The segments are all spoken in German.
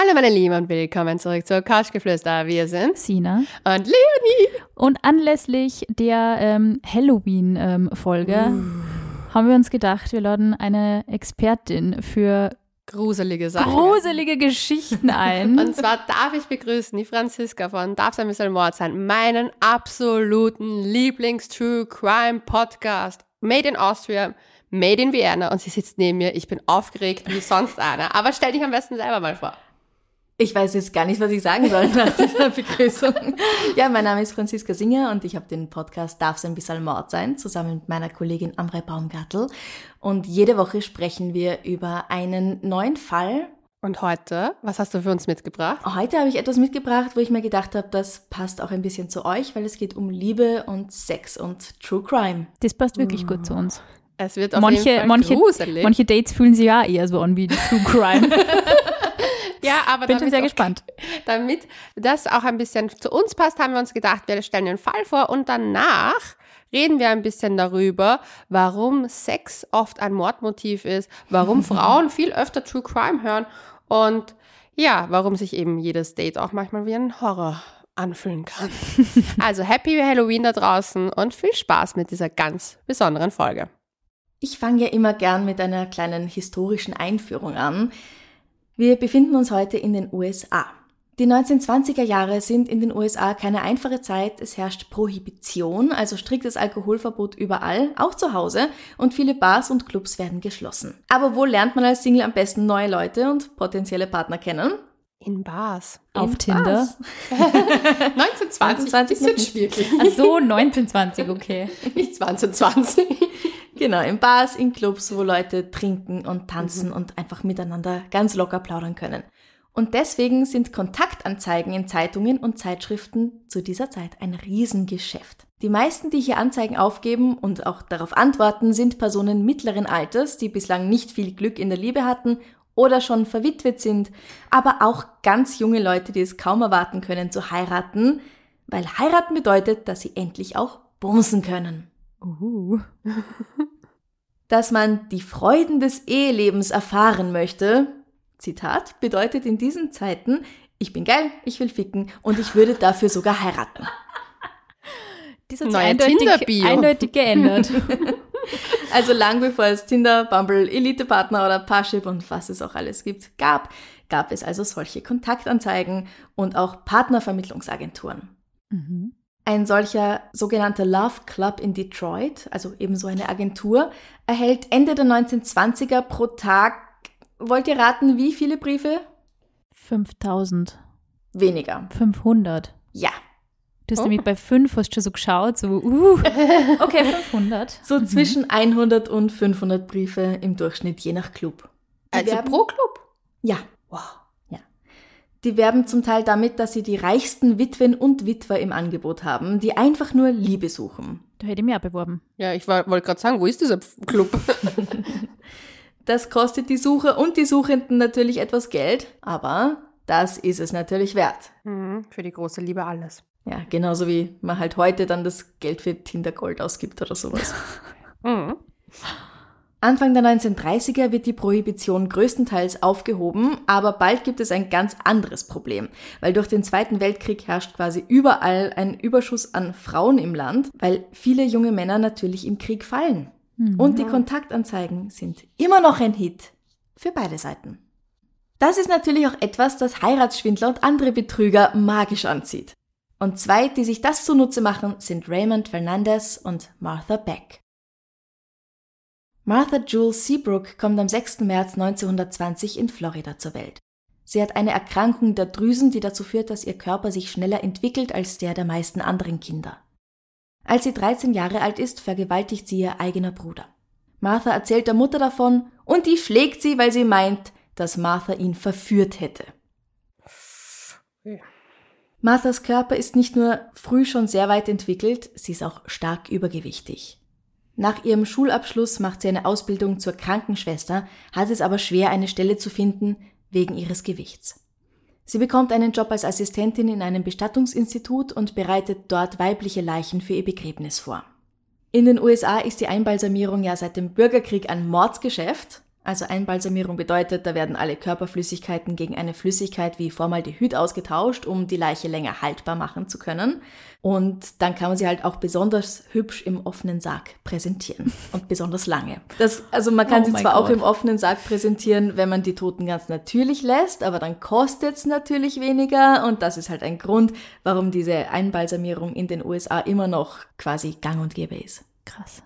Hallo meine Lieben und willkommen zurück zur Couchgeflüster. Wir sind Sina und Leonie. Und anlässlich der ähm, Halloween-Folge uh. haben wir uns gedacht, wir laden eine Expertin für gruselige Sachen. Gruselige Geschichten ein. und zwar darf ich begrüßen die Franziska von Darf sein bisschen Mord sein, meinen absoluten Lieblings-True Crime Podcast. Made in Austria, made in Vienna. Und sie sitzt neben mir. Ich bin aufgeregt wie sonst einer. Aber stell dich am besten selber mal vor. Ich weiß jetzt gar nicht, was ich sagen soll nach dieser Begrüßung. Ja, mein Name ist Franziska Singer und ich habe den Podcast Darf es ein bisschen Mord sein, zusammen mit meiner Kollegin Amrei Baumgartl. Und jede Woche sprechen wir über einen neuen Fall. Und heute, was hast du für uns mitgebracht? Heute habe ich etwas mitgebracht, wo ich mir gedacht habe, das passt auch ein bisschen zu euch, weil es geht um Liebe und Sex und True Crime. Das passt wirklich gut zu uns. Es wird auf manche, jeden Fall manche, gruselig. manche Dates fühlen sich ja eher so an wie True Crime. Ja, aber bin schon sehr auch, gespannt. Damit das auch ein bisschen zu uns passt, haben wir uns gedacht, wir stellen den Fall vor und danach reden wir ein bisschen darüber, warum Sex oft ein Mordmotiv ist, warum Frauen viel öfter True Crime hören und ja, warum sich eben jedes Date auch manchmal wie ein Horror anfühlen kann. Also Happy Halloween da draußen und viel Spaß mit dieser ganz besonderen Folge. Ich fange ja immer gern mit einer kleinen historischen Einführung an. Wir befinden uns heute in den USA. Die 1920er Jahre sind in den USA keine einfache Zeit. Es herrscht Prohibition, also striktes Alkoholverbot überall, auch zu Hause, und viele Bars und Clubs werden geschlossen. Aber wo lernt man als Single am besten neue Leute und potenzielle Partner kennen? In Bars. In Auf Tinder. Bars. 1920 1920 ist jetzt wirklich. Ach so, 1920, okay. Nicht 2020. Genau, in Bars, in Clubs, wo Leute trinken und tanzen mhm. und einfach miteinander ganz locker plaudern können. Und deswegen sind Kontaktanzeigen in Zeitungen und Zeitschriften zu dieser Zeit ein Riesengeschäft. Die meisten, die hier Anzeigen aufgeben und auch darauf antworten, sind Personen mittleren Alters, die bislang nicht viel Glück in der Liebe hatten oder schon verwitwet sind, aber auch ganz junge Leute, die es kaum erwarten können zu heiraten, weil heiraten bedeutet, dass sie endlich auch bumsen können. Uh. Dass man die Freuden des Ehelebens erfahren möchte, Zitat, bedeutet in diesen Zeiten, ich bin geil, ich will ficken und ich würde dafür sogar heiraten. Das hat sich eindeutig, eindeutig geändert. Also lang bevor es Tinder, Bumble, Elite-Partner oder Parship und was es auch alles gibt, gab, gab es also solche Kontaktanzeigen und auch Partnervermittlungsagenturen. Mhm. Ein solcher sogenannter Love Club in Detroit, also ebenso eine Agentur, erhält Ende der 1920er pro Tag, wollt ihr raten, wie viele Briefe? 5000. Weniger. 500. Ja. Du hast Oh. nämlich bei 5 hast schon so geschaut, so, uh, okay, 500. So zwischen 100 und 500 Briefe im Durchschnitt, je nach Club. Die Also pro Club. Ja. Wow. Die werben zum Teil damit, dass sie die reichsten Witwen und Witwer im Angebot haben, die einfach nur Liebe suchen. Da hätte ich mich auch beworben. Ja, ich war- wollte gerade sagen, wo ist dieser Club? Das kostet die Sucher und die Suchenden natürlich etwas Geld, aber das ist es natürlich wert. Mhm, Für die große Liebe alles. Ja, genauso wie man halt heute dann das Geld für Tinder Gold ausgibt oder sowas. Mhm. Anfang der 1930er wird die Prohibition größtenteils aufgehoben, aber bald gibt es ein ganz anderes Problem, weil durch den Zweiten Weltkrieg herrscht quasi überall ein Überschuss an Frauen im Land, weil viele junge Männer natürlich im Krieg fallen. Und die Kontaktanzeigen sind immer noch ein Hit für beide Seiten. Das ist natürlich auch etwas, das Heiratsschwindler und andere Betrüger magisch anzieht. Und zwei, die sich das zunutze machen, sind Raymond Fernandez und Martha Beck. Martha Jules Seabrook kommt am 6. März 1920 in Florida zur Welt. Sie hat eine Erkrankung der Drüsen, die dazu führt, dass ihr Körper sich schneller entwickelt als der der meisten anderen Kinder. Als sie 13 Jahre alt ist, vergewaltigt sie ihr eigener Bruder. Martha erzählt der Mutter davon und die schlägt sie, weil sie meint, dass Martha ihn verführt hätte. Marthas Körper ist nicht nur früh schon sehr weit entwickelt, sie ist auch stark übergewichtig. Nach ihrem Schulabschluss macht sie eine Ausbildung zur Krankenschwester, hat es aber schwer, eine Stelle zu finden wegen ihres Gewichts. Sie bekommt einen Job als Assistentin in einem Bestattungsinstitut und bereitet dort weibliche Leichen für ihr Begräbnis vor. In den USA ist die Einbalsamierung ja seit dem Bürgerkrieg ein Mordsgeschäft, Also Einbalsamierung bedeutet, da werden alle Körperflüssigkeiten gegen eine Flüssigkeit wie Formaldehyd ausgetauscht, um die Leiche länger haltbar machen zu können. Und dann kann man sie halt auch besonders hübsch im offenen Sarg präsentieren und besonders lange. Das, also man kann Oh sie zwar auch Gott. im offenen Sarg präsentieren, wenn man die Toten ganz natürlich lässt, aber dann kostet es natürlich weniger und das ist halt ein Grund, warum diese Einbalsamierung in den USA immer noch quasi gang und gäbe ist. Krass.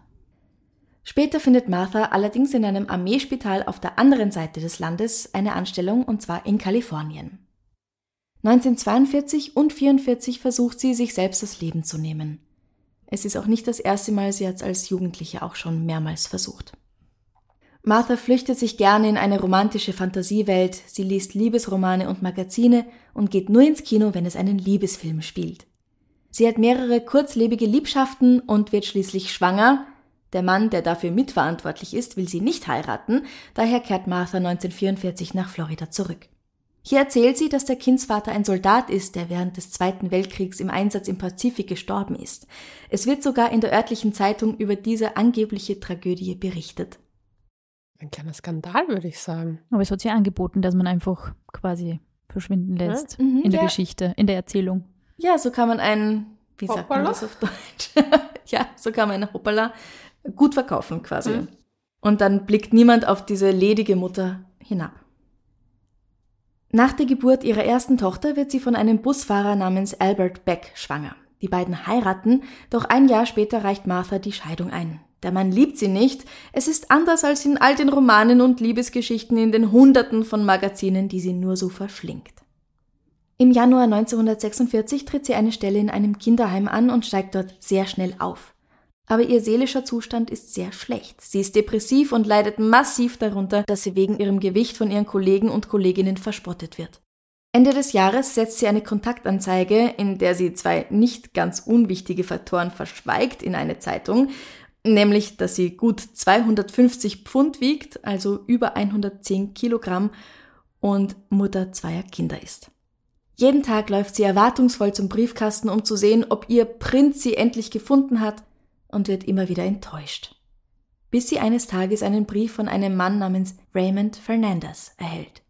Später findet Martha allerdings in einem Armeespital auf der anderen Seite des Landes eine Anstellung und zwar in Kalifornien. 1942 und 44 versucht sie, sich selbst das Leben zu nehmen. Es ist auch nicht das erste Mal, sie hat es als Jugendliche auch schon mehrmals versucht. Martha flüchtet sich gerne in eine romantische Fantasiewelt, sie liest Liebesromane und Magazine und geht nur ins Kino, wenn es einen Liebesfilm spielt. Sie hat mehrere kurzlebige Liebschaften und wird schließlich schwanger. Der Mann, der dafür mitverantwortlich ist, will sie nicht heiraten, daher kehrt Martha 1944 nach Florida zurück. Hier erzählt sie, dass der Kindsvater ein Soldat ist, der während des Zweiten Weltkriegs im Einsatz im Pazifik gestorben ist. Es wird sogar in der örtlichen Zeitung über diese angebliche Tragödie berichtet. Ein kleiner Skandal, würde ich sagen. Aber es hat sich angeboten, dass man einfach quasi verschwinden lässt Mhm, in der ja. Geschichte, in der Erzählung. Ja, so kann man ein, wie sagt man Hoppala. das auf Deutsch? ja, so kann man ein Hoppala gut verkaufen quasi. Mhm. Und dann blickt niemand auf diese ledige Mutter hinab. Nach der Geburt ihrer ersten Tochter wird sie von einem Busfahrer namens Albert Beck schwanger. Die beiden heiraten, doch ein Jahr später reicht Martha die Scheidung ein. Der Mann liebt sie nicht. Es ist anders als in all den Romanen und Liebesgeschichten in den Hunderten von Magazinen, die sie nur so verschlingt. Im Januar 1946 tritt sie eine Stelle in einem Kinderheim an und steigt dort sehr schnell auf. Aber ihr seelischer Zustand ist sehr schlecht. Sie ist depressiv und leidet massiv darunter, dass sie wegen ihrem Gewicht von ihren Kollegen und Kolleginnen verspottet wird. Ende des Jahres setzt sie eine Kontaktanzeige, in der sie zwei nicht ganz unwichtige Faktoren verschweigt, in eine Zeitung, nämlich, dass sie gut 250 Pfund wiegt, also über 110 Kilogramm und Mutter zweier Kinder ist. Jeden Tag läuft sie erwartungsvoll zum Briefkasten, um zu sehen, ob ihr Prinz sie endlich gefunden hat und wird immer wieder enttäuscht. Bis sie eines Tages einen Brief von einem Mann namens Raymond Fernandez erhält.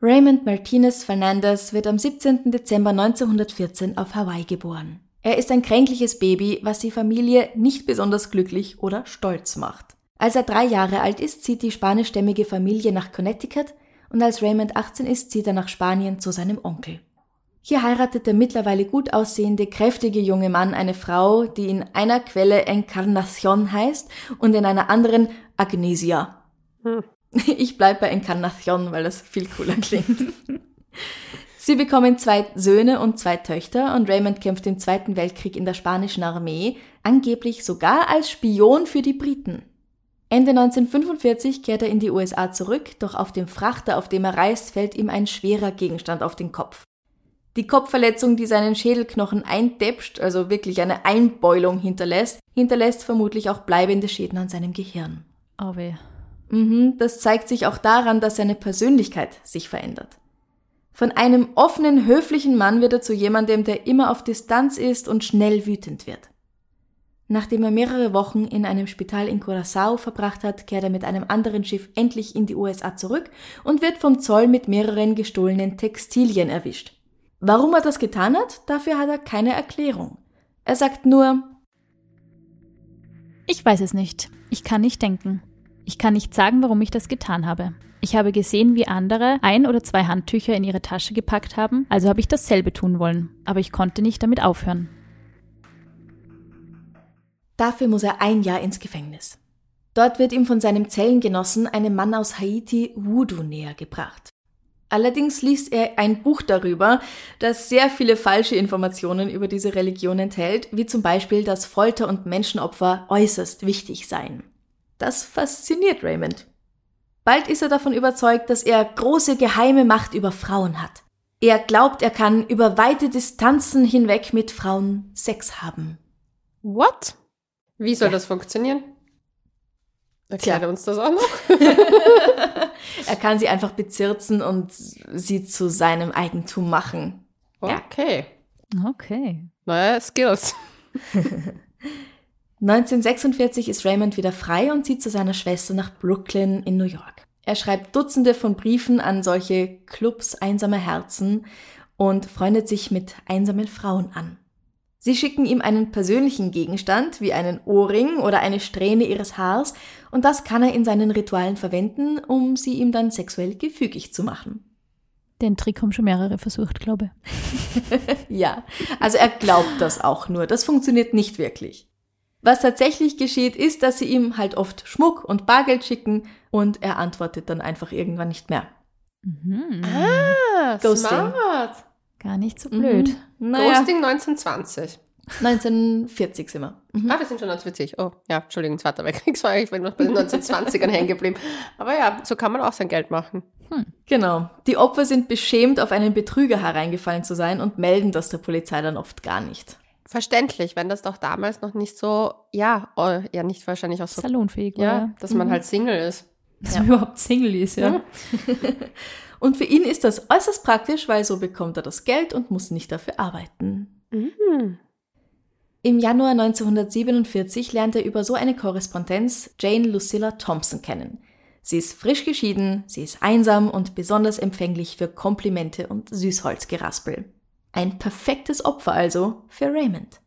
Raymond Martinez Fernandez wird am 17. Dezember 1914 auf Hawaii geboren. Er ist ein kränkliches Baby, was die Familie nicht besonders glücklich oder stolz macht. Als er drei Jahre alt ist, zieht die spanischstämmige Familie nach Connecticut und als Raymond 18 ist, zieht er nach Spanien zu seinem Onkel. Hier heiratet der mittlerweile gut aussehende, kräftige junge Mann eine Frau, die in einer Quelle Encarnacion heißt und in einer anderen Agnesia. Hm. Ich bleib bei Encarnacion, weil das viel cooler klingt. Sie bekommen zwei Söhne und zwei Töchter und Raymond kämpft im Zweiten Weltkrieg in der spanischen Armee, angeblich sogar als Spion für die Briten. Ende 1945 kehrt er in die USA zurück, doch auf dem Frachter, auf dem er reist, fällt ihm ein schwerer Gegenstand auf den Kopf. Die Kopfverletzung, die seinen Schädelknochen eindäpscht, also wirklich eine Einbeulung hinterlässt, hinterlässt vermutlich auch bleibende Schäden an seinem Gehirn. Oh weh. Mhm, das zeigt sich auch daran, dass seine Persönlichkeit sich verändert. Von einem offenen, höflichen Mann wird er zu jemandem, der immer auf Distanz ist und schnell wütend wird. Nachdem er mehrere Wochen in einem Spital in Curaçao verbracht hat, kehrt er mit einem anderen Schiff endlich in die USA zurück und wird vom Zoll mit mehreren gestohlenen Textilien erwischt. Warum er das getan hat, dafür hat er keine Erklärung. Er sagt nur, Ich weiß es nicht. Ich kann nicht denken. Ich kann nicht sagen, warum ich das getan habe. Ich habe gesehen, wie andere ein oder zwei Handtücher in ihre Tasche gepackt haben, also habe ich dasselbe tun wollen. Aber ich konnte nicht damit aufhören. Dafür muss er ein Jahr ins Gefängnis. Dort wird ihm von seinem Zellengenossen, einem Mann aus Haiti, Voodoo näher gebracht. Allerdings liest er ein Buch darüber, das sehr viele falsche Informationen über diese Religion enthält, wie zum Beispiel, dass Folter und Menschenopfer äußerst wichtig seien. Das fasziniert Raymond. Bald ist er davon überzeugt, dass er große geheime Macht über Frauen hat. Er glaubt, er kann über weite Distanzen hinweg mit Frauen Sex haben. What? Wie soll Ja. das funktionieren? Erklärt Tja. er uns das auch noch? Er kann sie einfach bezirzen und sie zu seinem Eigentum machen. Ja. Okay. Okay. Neue Skills. 1946 ist Raymond wieder frei und zieht zu seiner Schwester nach Brooklyn in New York. Er schreibt Dutzende von Briefen an solche Clubs einsamer Herzen und freundet sich mit einsamen Frauen an. Sie schicken ihm einen persönlichen Gegenstand wie einen Ohrring oder eine Strähne ihres Haars und das kann er in seinen Ritualen verwenden, um sie ihm dann sexuell gefügig zu machen. Den Trick haben schon mehrere versucht, glaube ich. ja, also er glaubt das auch nur. Das funktioniert nicht wirklich. Was tatsächlich geschieht, ist, dass sie ihm halt oft Schmuck und Bargeld schicken und er antwortet dann einfach irgendwann nicht mehr. Mhm. Ah, Ghosting. smart. Gar nicht so blöd. Mhm. Naja. Ghosting 1920. 1940 sind wir. Mhm. Ah, wir sind schon 1940. Oh, ja, Entschuldigung, Zweiter Weltkrieg war ich bin noch bei den 1920ern hängen geblieben. Aber ja, so kann man auch sein Geld machen. Hm. Genau. Die Opfer sind beschämt, auf einen Betrüger hereingefallen zu sein und melden das der Polizei dann oft gar nicht. Verständlich, wenn das doch damals noch nicht so, ja, oh, ja, nicht wahrscheinlich auch so. Salonfähig. Ja, dass man mhm. halt Single ist. Dass ja. man überhaupt Single ist, ja. ja. und für ihn ist das äußerst praktisch, weil so bekommt er das Geld und muss nicht dafür arbeiten. Mhm. Im Januar 1947 lernt er über so eine Korrespondenz Jane Lucilla Thompson kennen. Sie ist frisch geschieden, sie ist einsam und besonders empfänglich für Komplimente und Süßholzgeraspel. Ein perfektes Opfer also für Raymond.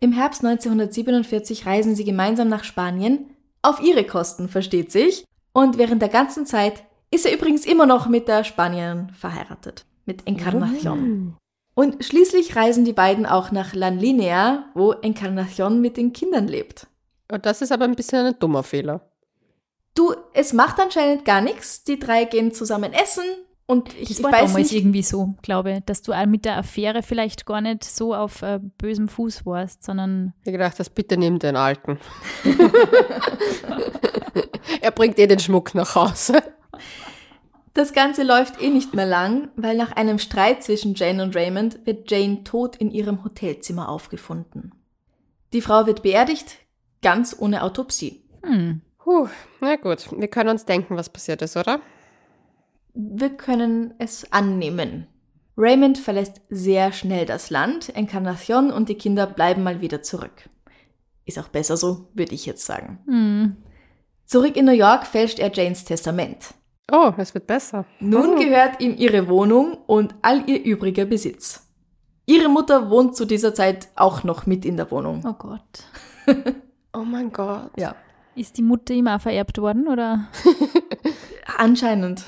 Im Herbst 1947 reisen sie gemeinsam nach Spanien, auf ihre Kosten, versteht sich, und während der ganzen Zeit ist er übrigens immer noch mit der Spanierin verheiratet, mit Encarnacion. Und schließlich reisen die beiden auch nach La Linea, wo Encarnacion mit den Kindern lebt. Und das ist aber ein bisschen ein dummer Fehler. Du, es macht anscheinend gar nichts. Die drei gehen zusammen essen, und ich, das war weiß damals nicht, irgendwie so, glaube dass du mit der Affäre vielleicht gar nicht so auf äh, bösem Fuß warst, sondern. Ich gedacht, das bitte nimm den Alten. er bringt eh den Schmuck nach Hause. Das Ganze läuft eh nicht mehr lang, weil nach einem Streit zwischen Jane und Raymond wird Jane tot in ihrem Hotelzimmer aufgefunden. Die Frau wird beerdigt, ganz ohne Autopsie. Hm. Puh, na gut, wir können uns denken, was passiert ist, oder? Wir können es annehmen. Raymond verlässt sehr schnell das Land, Encarnacion und die Kinder bleiben mal wieder zurück. Ist auch besser so, würde ich jetzt sagen. Hm. Zurück in New York fälscht er Janes Testament. Oh, es wird besser. Nun oh. gehört ihm ihre Wohnung und all ihr übriger Besitz. Ihre Mutter wohnt zu dieser Zeit auch noch mit in der Wohnung. Oh Gott. oh mein Gott. Ja. Ist die Mutter ihm auch vererbt worden, oder? Anscheinend.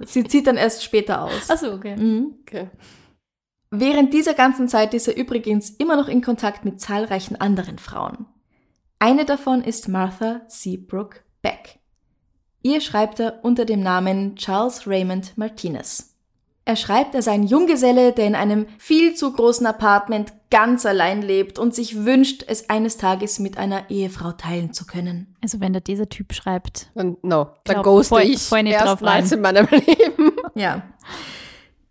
Sie zieht dann erst später aus. Achso, okay. Mhm. okay. Während dieser ganzen Zeit ist er übrigens immer noch in Kontakt mit zahlreichen anderen Frauen. Eine davon ist Martha Seabrook Beck. Ihr schreibt er unter dem Namen Charles Raymond Martinez. Er schreibt, er sei ein Junggeselle, der in einem viel zu großen Apartment ganz allein lebt und sich wünscht, es eines Tages mit einer Ehefrau teilen zu können. Also wenn da dieser Typ schreibt. Und no, da ghoste ich voll nicht erstmals in meinem Leben. Ja.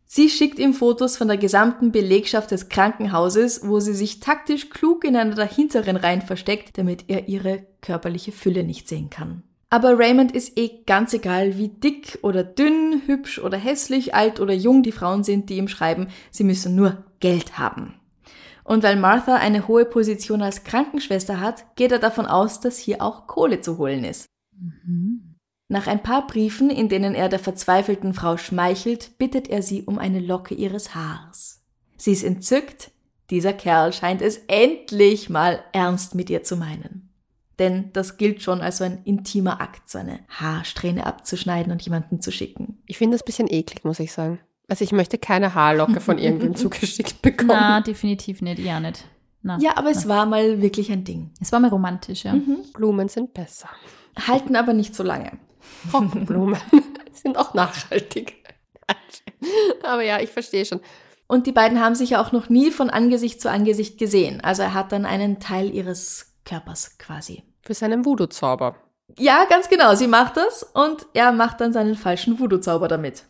Sie schickt ihm Fotos von der gesamten Belegschaft des Krankenhauses, wo sie sich taktisch klug in einer der hinteren Reihen versteckt, damit er ihre körperliche Fülle nicht sehen kann. Aber Raymond ist eh ganz egal, wie dick oder dünn, hübsch oder hässlich, alt oder jung die Frauen sind, die ihm schreiben, sie müssen nur Geld haben. Und weil Martha eine hohe Position als Krankenschwester hat, geht er davon aus, dass hier auch Kohle zu holen ist. Mhm. Nach ein paar Briefen, in denen er der verzweifelten Frau schmeichelt, bittet er sie um eine Locke ihres Haars. Sie ist entzückt, dieser Kerl scheint es endlich mal ernst mit ihr zu meinen. Denn das gilt schon als so ein intimer Akt, so eine Haarsträhne abzuschneiden und jemanden zu schicken. Ich finde das ein bisschen eklig, muss ich sagen. Also ich möchte keine Haarlocke von irgendwem zugeschickt bekommen. Na, definitiv nicht, ja nicht. Na, ja, aber na. es war mal wirklich ein Ding. Es war mal romantisch, ja. Mhm. Blumen sind besser. Halten aber nicht so lange. Blumen sind auch nachhaltig. aber ja, ich verstehe schon. Und die beiden haben sich ja auch noch nie von Angesicht zu Angesicht gesehen. Also er hat dann einen Teil ihres Körpers quasi. Für seinen Voodoo-Zauber. Ja, ganz genau. Sie macht das und er macht dann seinen falschen Voodoo-Zauber damit.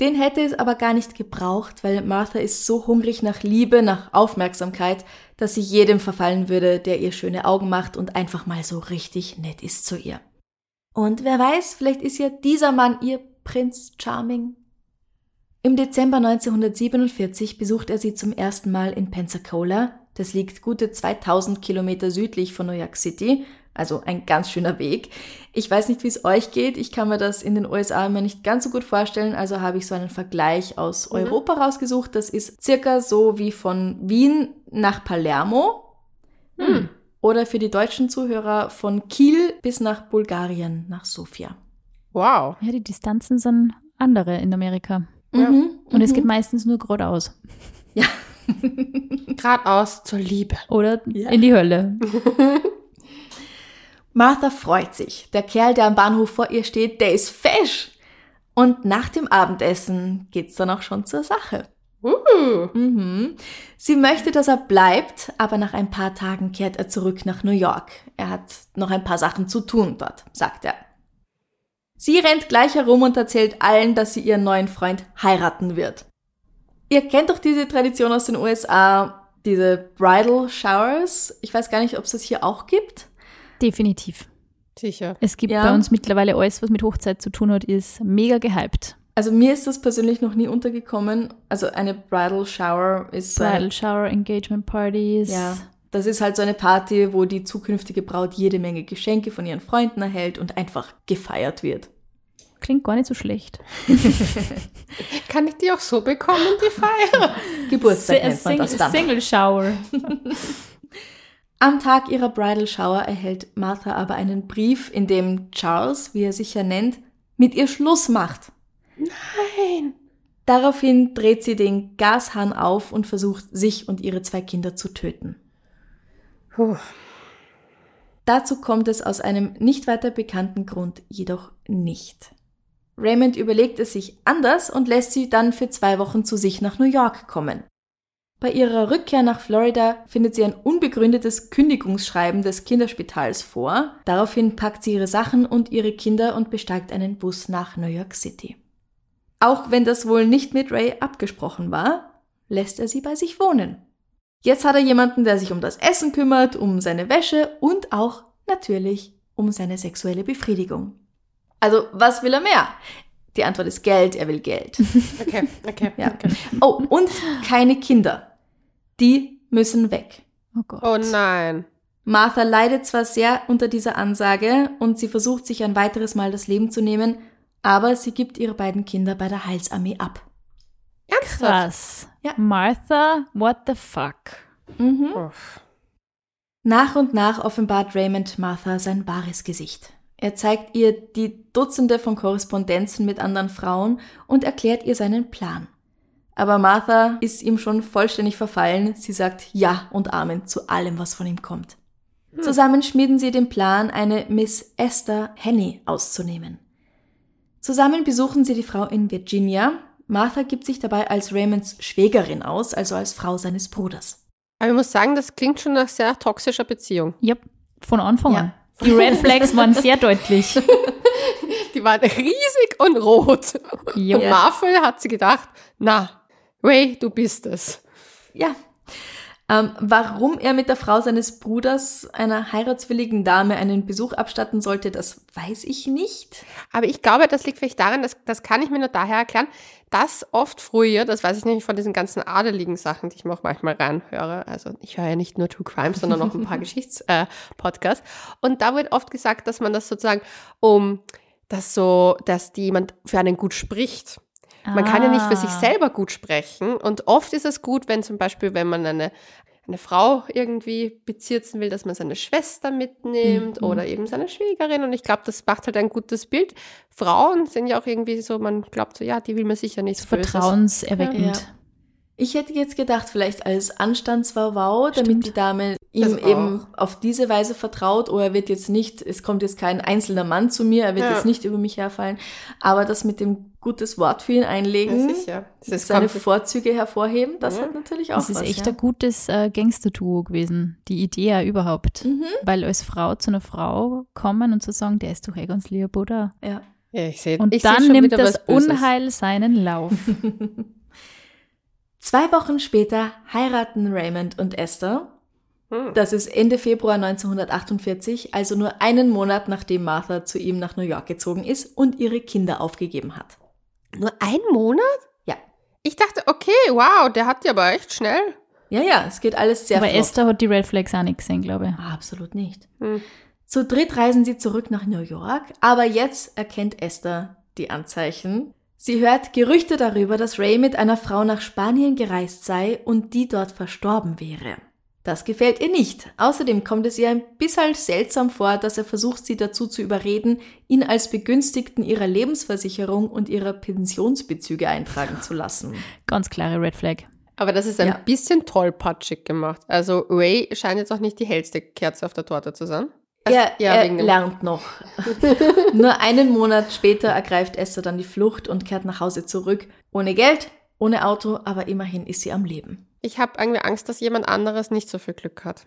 Den hätte es aber gar nicht gebraucht, weil Martha ist so hungrig nach Liebe, nach Aufmerksamkeit, dass sie jedem verfallen würde, der ihr schöne Augen macht und einfach mal so richtig nett ist zu ihr. Und wer weiß, vielleicht ist ja dieser Mann ihr Prinz Charming. Im Dezember 1947 besucht er sie zum ersten Mal in Pensacola, Das liegt gute 2000 Kilometer südlich von New York City. Also ein ganz schöner Weg. Ich weiß nicht, wie es euch geht. Ich kann mir das in den USA immer nicht ganz so gut vorstellen. Also habe ich so einen Vergleich aus Mhm. Europa rausgesucht. Das ist circa so wie von Wien nach Palermo. Hm. Oder für die deutschen Zuhörer von Kiel bis nach Bulgarien, nach Sofia. Wow. Ja, die Distanzen sind andere in Amerika. Mhm, Und es mhm. geht meistens nur geradeaus. Ja. Geradeaus zur Liebe. Oder Ja. in die Hölle. Martha freut sich. Der Kerl, der am Bahnhof vor ihr steht, der ist fesch. Und nach dem Abendessen geht's dann auch schon zur Sache. Uh. Mhm. Sie möchte, dass er bleibt, aber nach ein paar Tagen kehrt er zurück nach New York. Er hat noch ein paar Sachen zu tun dort, sagt er. Sie rennt gleich herum und erzählt allen, dass sie ihren neuen Freund heiraten wird. Ihr kennt doch diese Tradition aus den USA, diese Bridal Showers. Ich weiß gar nicht, ob es das hier auch gibt. Definitiv. Sicher. Es gibt Ja. bei uns mittlerweile alles, was mit Hochzeit zu tun hat, ist mega gehypt. Also mir ist das persönlich noch nie untergekommen. Also eine Bridal Shower ist Bridal Shower, Engagement Parties. Ja, das ist halt so eine Party, wo die zukünftige Braut jede Menge Geschenke von ihren Freunden erhält und einfach gefeiert wird. Klingt gar nicht so schlecht. Kann ich die auch so bekommen, die Feier? Geburtstag nennt man das dann. Single Shower. Am Tag ihrer Bridal Shower erhält Martha aber einen Brief, in dem Charles, wie er sich ja nennt, mit ihr Schluss macht. Nein. Daraufhin dreht sie den Gashahn auf und versucht, sich und ihre zwei Kinder zu töten. Puh. Dazu kommt es aus einem nicht weiter bekannten Grund jedoch nicht. Raymond überlegt es sich anders und lässt sie dann für zwei Wochen zu sich nach New York kommen. Bei ihrer Rückkehr nach Florida findet sie ein unbegründetes Kündigungsschreiben des Kinderspitals vor. Daraufhin packt sie ihre Sachen und ihre Kinder und besteigt einen Bus nach New York City. Auch wenn das wohl nicht mit Ray abgesprochen war, lässt er sie bei sich wohnen. Jetzt hat er jemanden, der sich um das Essen kümmert, um seine Wäsche und auch natürlich um seine sexuelle Befriedigung. Also, was will er mehr? Die Antwort ist Geld, er will Geld. Okay, okay. Ja. okay. Oh, und keine Kinder. Die müssen weg. Oh Gott. Oh nein. Martha leidet zwar sehr unter dieser Ansage und sie versucht sich ein weiteres Mal das Leben zu nehmen, aber sie gibt ihre beiden Kinder bei der Heilsarmee ab. Ernsthaft? Krass. Ja. Martha, what the fuck? Mhm. Uff. Nach und nach offenbart Raymond Martha sein wahres Gesicht. Er zeigt ihr die Dutzende von Korrespondenzen mit anderen Frauen und erklärt ihr seinen Plan. Aber Martha ist ihm schon vollständig verfallen. Sie sagt Ja und Amen zu allem, was von ihm kommt. Zusammen schmieden sie den Plan, eine Miss Esther Henny auszunehmen. Zusammen besuchen sie die Frau in Virginia. Martha gibt sich dabei als Raymonds Schwägerin aus, also als Frau seines Bruders. Aber ich muss sagen, das klingt schon nach sehr toxischer Beziehung. Yep, von Anfang Ja. an. Die Red Flags waren sehr deutlich. Die waren riesig und rot. Jo. Und Marvel hat sie gedacht, na, Ray, du bist es. Ja. Ähm, warum er mit der Frau seines Bruders, einer heiratswilligen Dame, einen Besuch abstatten sollte, das weiß ich nicht. Aber ich glaube, das liegt vielleicht daran, dass, das kann ich mir nur daher erklären, dass oft früher, das weiß ich nicht von diesen ganzen adeligen Sachen, die ich mir auch manchmal reinhöre, also ich höre ja nicht nur True Crime, sondern noch ein paar Geschichtspodcasts, und da wird oft gesagt, dass man das sozusagen, um das so, dass die jemand für einen gut spricht. Man kann ja nicht für sich Ah. selber gut sprechen. Und oft ist es gut, wenn zum Beispiel, wenn man eine, eine Frau irgendwie bezirzen will, dass man seine Schwester mitnimmt Mhm. oder eben seine Schwägerin. Und ich glaube, das macht halt ein gutes Bild. Frauen sind ja auch irgendwie so, man glaubt so, ja, die will mir sicher nichts Böses. Vertrauenserweckend. Ja. Ich hätte jetzt gedacht, vielleicht als Anstandswauwau, damit die Dame ihm Das eben auf diese Weise vertraut, oh, er wird jetzt nicht, es kommt jetzt kein einzelner Mann zu mir, er wird Ja. jetzt nicht über mich herfallen, aber das mit dem gutes Wort für ihn Ja, einlegen, sicher. Das ist seine Vorzüge hervorheben, das Ja. hat natürlich auch Das ist was. echt ja. ein gutes äh, Gangster-Duo gewesen. Die Idee ja überhaupt. Mhm. Weil als Frau zu einer Frau kommen und zu sagen, der ist doch eh ganz lieb, oder? Ja. ja, ich sehe Und ich seh dann schon nimmt das. Unheil seinen Lauf. Zwei Wochen später heiraten Raymond und Esther. Hm. Das ist Ende Februar 1948, also nur einen Monat nachdem Martha zu ihm nach New York gezogen ist und ihre Kinder aufgegeben hat. Nur ein Monat? Ja. Ich dachte, okay, wow, der hat die aber echt schnell. Ja, ja, es geht alles sehr Aber flott. Esther hat die Red Flags auch nicht gesehen, glaube ich. Ah, Absolut nicht. Hm. Zu dritt reisen sie zurück nach New York, aber jetzt erkennt Esther die Anzeichen. Sie hört Gerüchte darüber, dass Ray mit einer Frau nach Spanien gereist sei und die dort verstorben wäre. Das gefällt ihr nicht. Außerdem kommt es ihr ein bisschen seltsam vor, dass er versucht, sie dazu zu überreden, ihn als Begünstigten ihrer Lebensversicherung und ihrer Pensionsbezüge eintragen zu lassen. Ganz klare Red Flag. Aber das ist ein Ja. bisschen tollpatschig gemacht. Also Ray scheint jetzt auch nicht die hellste Kerze auf der Torte zu sein. Also, Er, ja, er lernt noch. Nur einen Monat später ergreift Esther dann die Flucht und kehrt nach Hause zurück. Ohne Geld, ohne Auto, aber immerhin ist sie am Leben. Ich habe irgendwie Angst, dass jemand anderes nicht so viel Glück hat.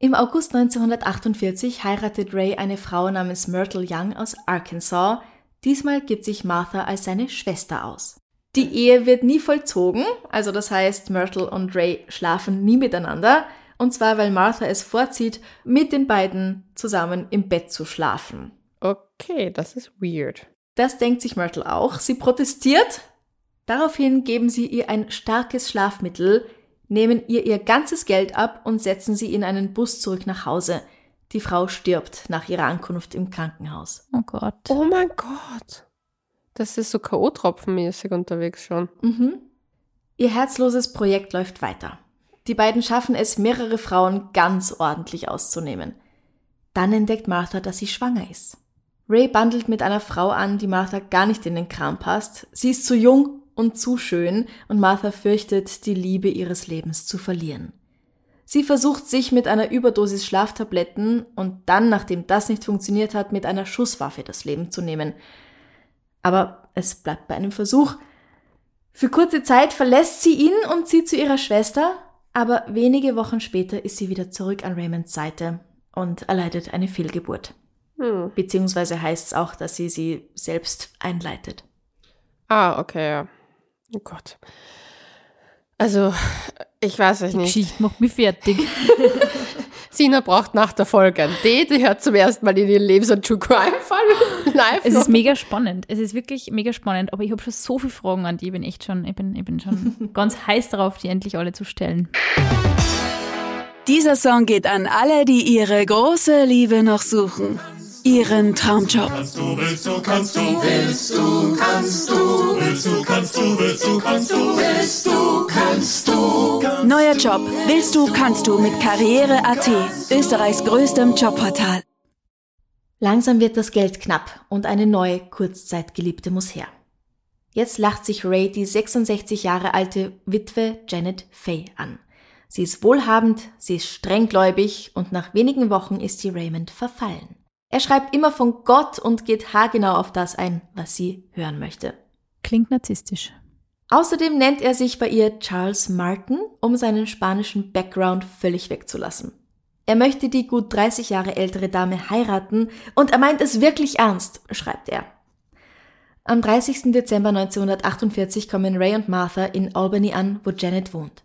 Im August 1948 heiratet Ray eine Frau namens Myrtle Young aus Arkansas. Diesmal gibt sich Martha als seine Schwester aus. Die Ehe wird nie vollzogen, also das heißt, Myrtle und Ray schlafen nie miteinander, und zwar weil Martha es vorzieht, mit den beiden zusammen im Bett zu schlafen. Okay, das ist weird. Das denkt sich Myrtle auch. Sie protestiert. Daraufhin geben sie ihr ein starkes Schlafmittel, nehmen ihr ihr ganzes Geld ab und setzen sie in einen Bus zurück nach Hause. Die Frau stirbt nach ihrer Ankunft im Krankenhaus. Oh Gott. Oh mein Gott. Das ist so K.O.-Tropfenmäßig unterwegs schon. Mhm. Ihr herzloses Projekt läuft weiter. Die beiden schaffen es, mehrere Frauen ganz ordentlich auszunehmen. Dann entdeckt Martha, dass sie schwanger ist. Ray bandelt mit einer Frau an, die Martha gar nicht in den Kram passt. Sie ist zu jung und zu schön und Martha fürchtet, die Liebe ihres Lebens zu verlieren. Sie versucht sich mit einer Überdosis Schlaftabletten und dann, nachdem das nicht funktioniert hat, mit einer Schusswaffe das Leben zu nehmen. Aber es bleibt bei einem Versuch. Für kurze Zeit verlässt sie ihn und zieht zu ihrer Schwester, aber wenige Wochen später ist sie wieder zurück an Raymonds Seite und erleidet eine Fehlgeburt. Hm. Beziehungsweise heißt es auch, dass sie sie selbst einleitet. Ah, okay, ja. Oh Gott. Also, ich weiß es Die nicht. Geschichte macht mich fertig. Sina braucht nach der Folge ein Date. Die hört zum ersten Mal in ihrem Leben so einen True Crime-Fall live. Es ist mega spannend. Es ist wirklich mega spannend. Aber ich habe schon so viele Fragen an die. Ich bin echt schon, ich bin, ich bin schon ganz heiß darauf, die endlich alle zu stellen. Dieser Song geht an alle, die ihre große Liebe noch suchen. Ihren Traumjob. Kannst du, willst du, kannst du, willst du, kannst du, willst du, kannst du, willst du, kannst du, willst du, kannst du. Neuer Job. Willst du, kannst du mit Karriere.at. Österreichs größtem Jobportal. Langsam wird das Geld knapp und eine neue Kurzzeitgeliebte muss her. Jetzt lacht sich Ray die 66 Jahre alte Witwe Janet Fay an. Sie ist wohlhabend, sie ist strenggläubig und nach wenigen Wochen ist sie Raymond verfallen. Er schreibt immer von Gott und geht haargenau auf das ein, was sie hören möchte. Klingt narzisstisch. Außerdem nennt er sich bei ihr Charles Martin, um seinen spanischen Background völlig wegzulassen. Er möchte die gut 30 Jahre ältere Dame heiraten und er meint es wirklich ernst, schreibt er. Am 30. Dezember 1948 kommen Ray und Martha in Albany an, wo Janet wohnt.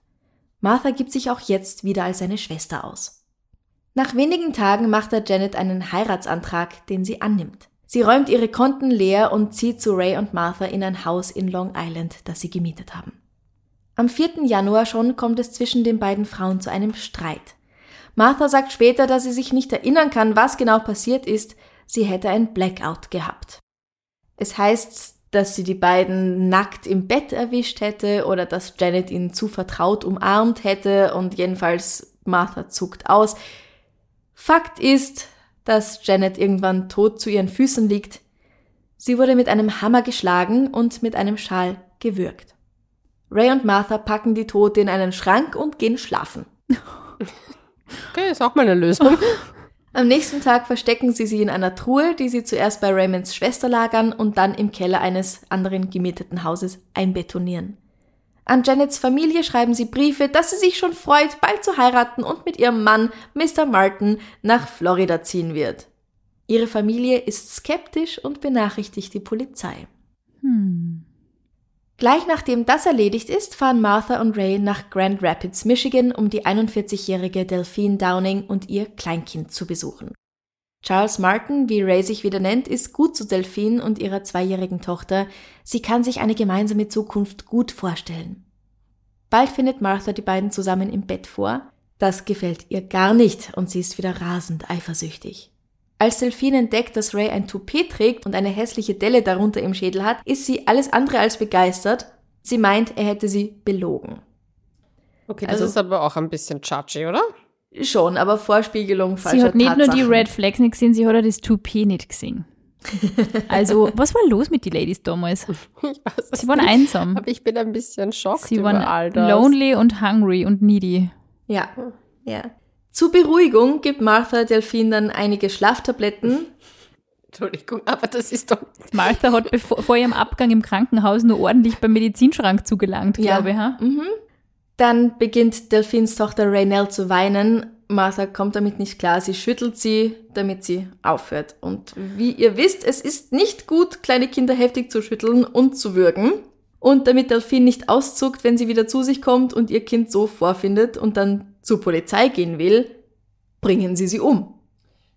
Martha gibt sich auch jetzt wieder als seine Schwester aus. Nach wenigen Tagen macht er Janet einen Heiratsantrag, den sie annimmt. Sie räumt ihre Konten leer und zieht zu Ray und Martha in ein Haus in Long Island, das sie gemietet haben. Am 4. Januar schon kommt es zwischen den beiden Frauen zu einem Streit. Martha sagt später, dass sie sich nicht erinnern kann, was genau passiert ist. Sie hätte ein Blackout gehabt. Es heißt, dass sie die beiden nackt im Bett erwischt hätte oder dass Janet ihn zu vertraut umarmt hätte und jedenfalls Martha zuckt aus. Fakt ist, dass Janet irgendwann tot zu ihren Füßen liegt. Sie wurde mit einem Hammer geschlagen und mit einem Schal gewürgt. Ray und Martha packen die Tote in einen Schrank und gehen schlafen. Okay, ist auch mal eine Lösung. Am nächsten Tag verstecken sie sie in einer Truhe, die sie zuerst bei Raymonds Schwester lagern und dann im Keller eines anderen gemieteten Hauses einbetonieren. An Janets Familie schreiben sie Briefe, dass sie sich schon freut, bald zu heiraten und mit ihrem Mann, Mr. Martin, nach Florida ziehen wird. Ihre Familie ist skeptisch und benachrichtigt die Polizei. Hm. Gleich nachdem das erledigt ist, fahren Martha und Ray nach Grand Rapids, Michigan, um die 41-jährige Delphine Downing und ihr Kleinkind zu besuchen. Charles Martin, wie Ray sich wieder nennt, ist gut zu Delphine und ihrer zweijährigen Tochter. Sie kann sich eine gemeinsame Zukunft gut vorstellen. Bald findet Martha die beiden zusammen im Bett vor. Das gefällt ihr gar nicht und sie ist wieder rasend eifersüchtig. Als Delphine entdeckt, dass Ray ein Toupet trägt und eine hässliche Delle darunter im Schädel hat, ist sie alles andere als begeistert. Sie meint, er hätte sie belogen. Okay, das Also- ist aber auch ein bisschen chachi, oder? Schon, aber Vorspiegelung falscher Sie hat nicht nur die Tatsachen. Red Flags nicht gesehen, sie hat auch das Toupet nicht gesehen. Also, was war los mit den Ladies damals? Sie waren nicht. einsam. Aber ich bin ein bisschen schockt Sie über all waren das. lonely und hungry und needy. Ja, ja. Zur Beruhigung gibt Martha Delphine dann einige Schlaftabletten. Entschuldigung, aber das ist doch. Martha hat bevor, vor ihrem Abgang im Krankenhaus nur ordentlich beim Medizinschrank zugelangt, Ja. glaube ich. Ha? Mhm. Dann beginnt Delphines Tochter Raynell zu weinen. Martha kommt damit nicht klar. Sie schüttelt sie, damit sie aufhört. Und wie ihr wisst, es ist nicht gut, kleine Kinder heftig zu schütteln und zu würgen. Und damit Delphine nicht auszuckt, wenn sie wieder zu sich kommt und ihr Kind so vorfindet und dann zur Polizei gehen will, bringen sie sie um.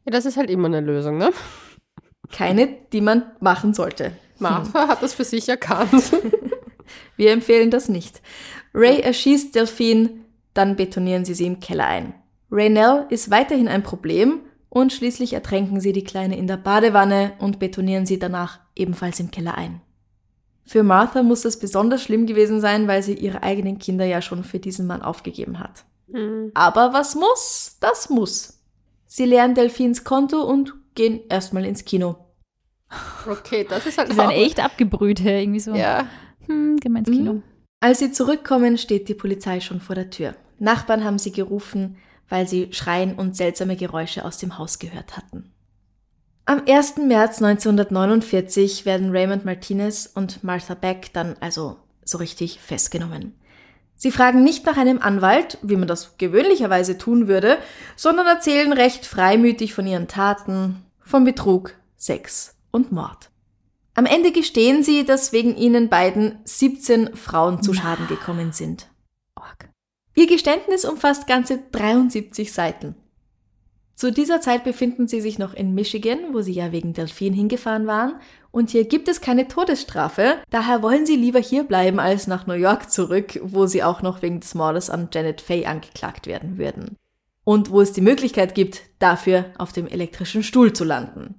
Ja, das ist halt immer eine Lösung, ne? Keine, die man machen sollte. Martha hat das für sich erkannt. Wir empfehlen das nicht. Ray erschießt Delphine, dann betonieren sie sie im Keller ein. Raynell ist weiterhin ein Problem und schließlich ertränken sie die Kleine in der Badewanne und betonieren sie danach ebenfalls im Keller ein. Für Martha muss das besonders schlimm gewesen sein, weil sie ihre eigenen Kinder ja schon für diesen Mann aufgegeben hat. Hm. Aber was muss, das muss. Sie leeren Delphins Konto und gehen erstmal ins Kino. Okay, das ist halt Die sind echt abgebrüht, irgendwie so. Ja. Hm, gehen wir ins Kino. Mhm. Als sie zurückkommen, steht die Polizei schon vor der Tür. Nachbarn haben sie gerufen, weil sie Schreien und seltsame Geräusche aus dem Haus gehört hatten. Am 1. März 1949 werden Raymond Martinez und Martha Beck dann also so richtig festgenommen. Sie fragen nicht nach einem Anwalt, wie man das gewöhnlicherweise tun würde, sondern erzählen recht freimütig von ihren Taten, von Betrug, Sex und Mord. Am Ende gestehen sie, dass wegen ihnen beiden 17 Frauen zu Schaden gekommen sind. Org. Ihr Geständnis umfasst ganze 73 Seiten. Zu dieser Zeit befinden sie sich noch in Michigan, wo sie ja wegen Delfin hingefahren waren, und hier gibt es keine Todesstrafe, daher wollen sie lieber hier bleiben als nach New York zurück, wo sie auch noch wegen des Mordes an Janet Fay angeklagt werden würden. Und wo es die Möglichkeit gibt, dafür auf dem elektrischen Stuhl zu landen.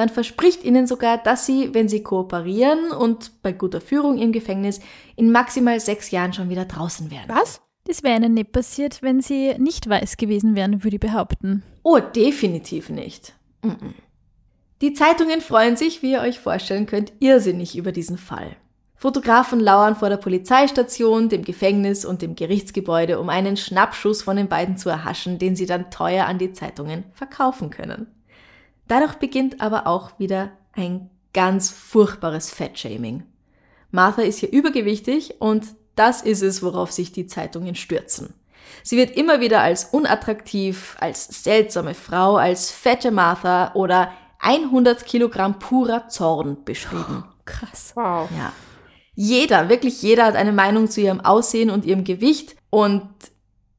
Man verspricht ihnen sogar, dass sie, wenn sie kooperieren und bei guter Führung im Gefängnis, in maximal sechs Jahren schon wieder draußen wären. Was? Das wäre ihnen nicht passiert, wenn sie nicht weiß gewesen wären, würde ich behaupten. Oh, definitiv nicht. Mhm. Die Zeitungen freuen sich, wie ihr euch vorstellen könnt, irrsinnig über diesen Fall. Fotografen lauern vor der Polizeistation, dem Gefängnis und dem Gerichtsgebäude, um einen Schnappschuss von den beiden zu erhaschen, den sie dann teuer an die Zeitungen verkaufen können. Dadurch beginnt aber auch wieder ein ganz furchtbares Fettshaming. Martha ist hier übergewichtig und das ist es, worauf sich die Zeitungen stürzen. Sie wird immer wieder als unattraktiv, als seltsame Frau, als fette Martha oder 100 Kilogramm purer Zorn beschrieben. Krass. Wow. Ja. Jeder, wirklich jeder hat eine Meinung zu ihrem Aussehen und ihrem Gewicht und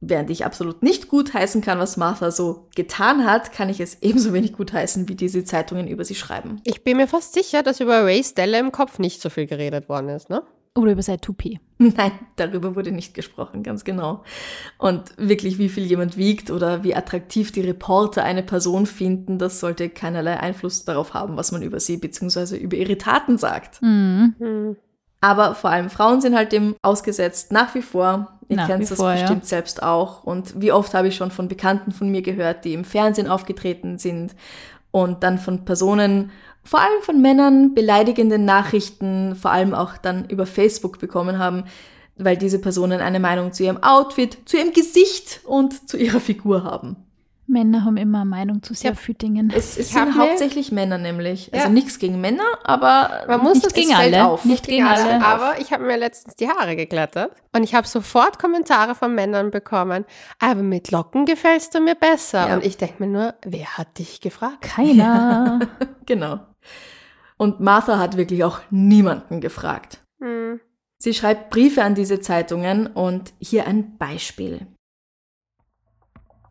während ich absolut nicht gutheißen kann, was Martha so getan hat, kann ich es ebenso wenig gutheißen, wie diese Zeitungen über sie schreiben. Ich bin mir fast sicher, dass über Ray Stella im Kopf nicht so viel geredet worden ist, ne? Oder über sein Toupet. Nein, darüber wurde nicht gesprochen, ganz genau. Und wirklich, wie viel jemand wiegt oder wie attraktiv die Reporter eine Person finden, das sollte keinerlei Einfluss darauf haben, was man über sie bzw. über ihre Taten sagt. Mhm. Hm. Aber vor allem Frauen sind halt dem ausgesetzt, nach wie vor. Ihr Nach kennt das vor, ja. bestimmt selbst auch. Und wie oft habe ich schon von Bekannten von mir gehört, die im Fernsehen aufgetreten sind und dann von Personen, vor allem von Männern, beleidigende Nachrichten, vor allem auch dann über Facebook bekommen haben, weil diese Personen eine Meinung zu ihrem Outfit, zu ihrem Gesicht und zu ihrer Figur haben. Männer haben immer eine Meinung zu sehr Ja. vielen Dingen. Es, es sind mir- hauptsächlich Männer nämlich. Also Ja. nichts gegen Männer, aber Man muss nicht das- gegen alle. auf. Nicht gegen Also, alle. aber ich habe mir letztens die Haare geglättet und ich habe sofort Kommentare von Männern bekommen. Aber mit Locken gefällst du mir besser. Ja. Und ich denke mir nur, wer hat dich gefragt? Keiner. Genau. Und Martha hat wirklich auch niemanden gefragt. Hm. Sie schreibt Briefe an diese Zeitungen und hier ein Beispiel.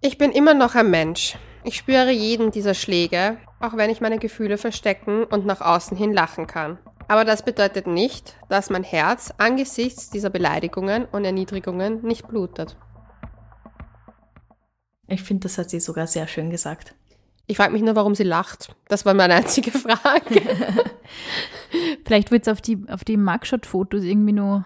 Ich bin immer noch ein Mensch. Ich spüre jeden dieser Schläge, auch wenn ich meine Gefühle verstecken und nach außen hin lachen kann. Aber das bedeutet nicht, dass mein Herz angesichts dieser Beleidigungen und Erniedrigungen nicht blutet. Ich finde, das hat sie sogar sehr schön gesagt. Ich frage mich nur, warum sie lacht. Das war meine einzige Frage. Vielleicht wird es auf die, auf die Mugshot-Fotos irgendwie nur.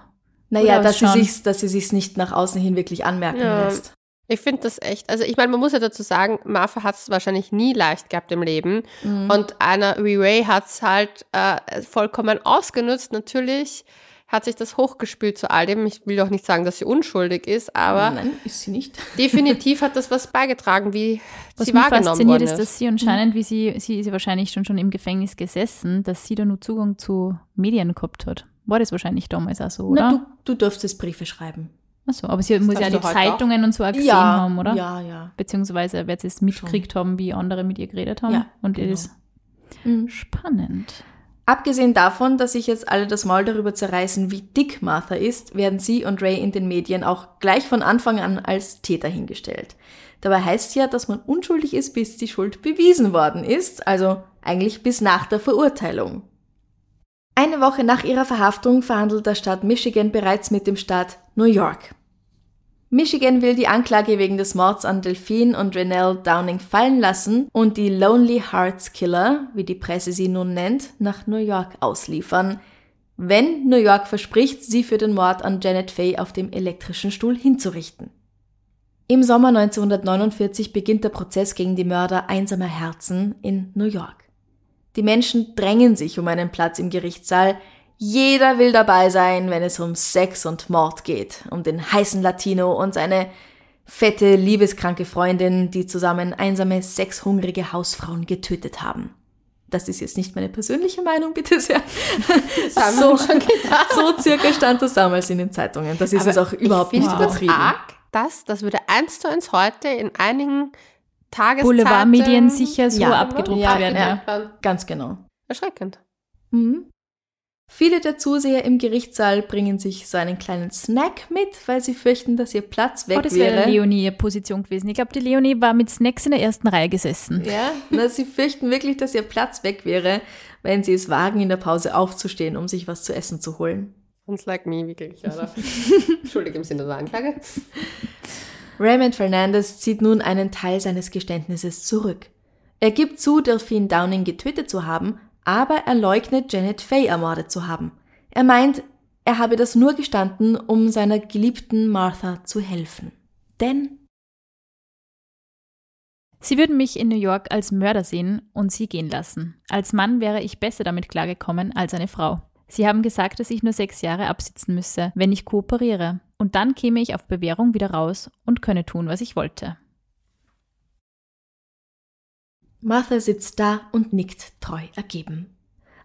Naja, dass sie ausschauen. sich, dass sie sich nicht nach außen hin wirklich anmerken Ja. lässt. Ich finde das echt, also ich meine, man muss ja dazu sagen, Martha hat es wahrscheinlich nie leicht gehabt im Leben. Und Anna Ray hat es halt äh, vollkommen ausgenutzt. Natürlich hat sich das hochgespült zu all dem. Ich will doch nicht sagen, dass sie unschuldig ist, aber Nein, ist sie nicht. definitiv hat das was beigetragen, wie Was sie mich wahrgenommen fasziniert worden ist, dass sie anscheinend, wie sie, sie ist ja wahrscheinlich schon, schon im Gefängnis gesessen, dass sie da nur Zugang zu Medien gehabt hat. War das wahrscheinlich damals auch so, Na, oder? du, du dürftest Briefe schreiben. Achso, aber sie muss ja die Zeitungen und so auch gesehen ja, haben, oder? Ja, ja. Beziehungsweise wird sie es mitgekriegt haben, wie andere mit ihr geredet haben. Ja, und genau. es ist Mhm. spannend. Abgesehen davon, dass sich jetzt alle das Maul darüber zerreißen, wie dick Martha ist, werden sie und Ray in den Medien auch gleich von Anfang an als Täter hingestellt. Dabei heißt ja, dass man unschuldig ist, bis die Schuld bewiesen worden ist, also eigentlich bis nach der Verurteilung. Eine Woche nach ihrer Verhaftung verhandelt der Staat Michigan bereits mit dem Staat New York. Michigan will die Anklage wegen des Mords an Delphine und Renelle Downing fallen lassen und die Lonely Hearts Killer, wie die Presse sie nun nennt, nach New York ausliefern, wenn New York verspricht, sie für den Mord an Janet Fay auf dem elektrischen Stuhl hinzurichten. Im Sommer 1949 beginnt der Prozess gegen die Mörder einsamer Herzen in New York. Die Menschen drängen sich um einen Platz im Gerichtssaal. Jeder will dabei sein, wenn es um Sex und Mord geht, um den heißen Latino und seine fette, liebeskranke Freundin, die zusammen einsame, sexhungrige Hausfrauen getötet haben. Das ist jetzt nicht meine persönliche Meinung, bitte sehr. Gedacht. So circa stand das damals in den Zeitungen. Das ist Aber jetzt auch überhaupt ich nicht finde das übertrieben. arg, dass das würde eins zu eins heute in einigen Tageszeitungen Boulevardmedien sicher so Ja, abgedruckt ja, werden. ja. Ja. Ganz genau. Erschreckend. Mhm. Viele der Zuseher im Gerichtssaal bringen sich so einen kleinen Snack mit, weil sie fürchten, dass ihr Platz weg Oh, das wäre wäre. Leonie ihre Position gewesen. Ich glaube, die Leonie war mit Snacks in der ersten Reihe gesessen. Ja, na, sie fürchten wirklich, dass ihr Platz weg wäre, wenn sie es wagen, in der Pause aufzustehen, um sich was zu essen zu holen. Sounds like me, wirklich. Oder? Entschuldige im Sinne der Anklage. Raymond Fernandez zieht nun einen Teil seines Geständnisses zurück. Er gibt zu, Delphine Downing getötet zu haben, aber er leugnet, Janet Fay ermordet zu haben. Er meint, er habe das nur gestanden, um seiner geliebten Martha zu helfen. Denn Sie würden mich in New York als Mörder sehen und sie gehen lassen. Als Mann wäre ich besser damit klargekommen als eine Frau. Sie haben gesagt, dass ich nur sechs Jahre absitzen müsse, wenn ich kooperiere. Und dann käme ich auf Bewährung wieder raus und könne tun, was ich wollte. Martha sitzt da und nickt treu ergeben.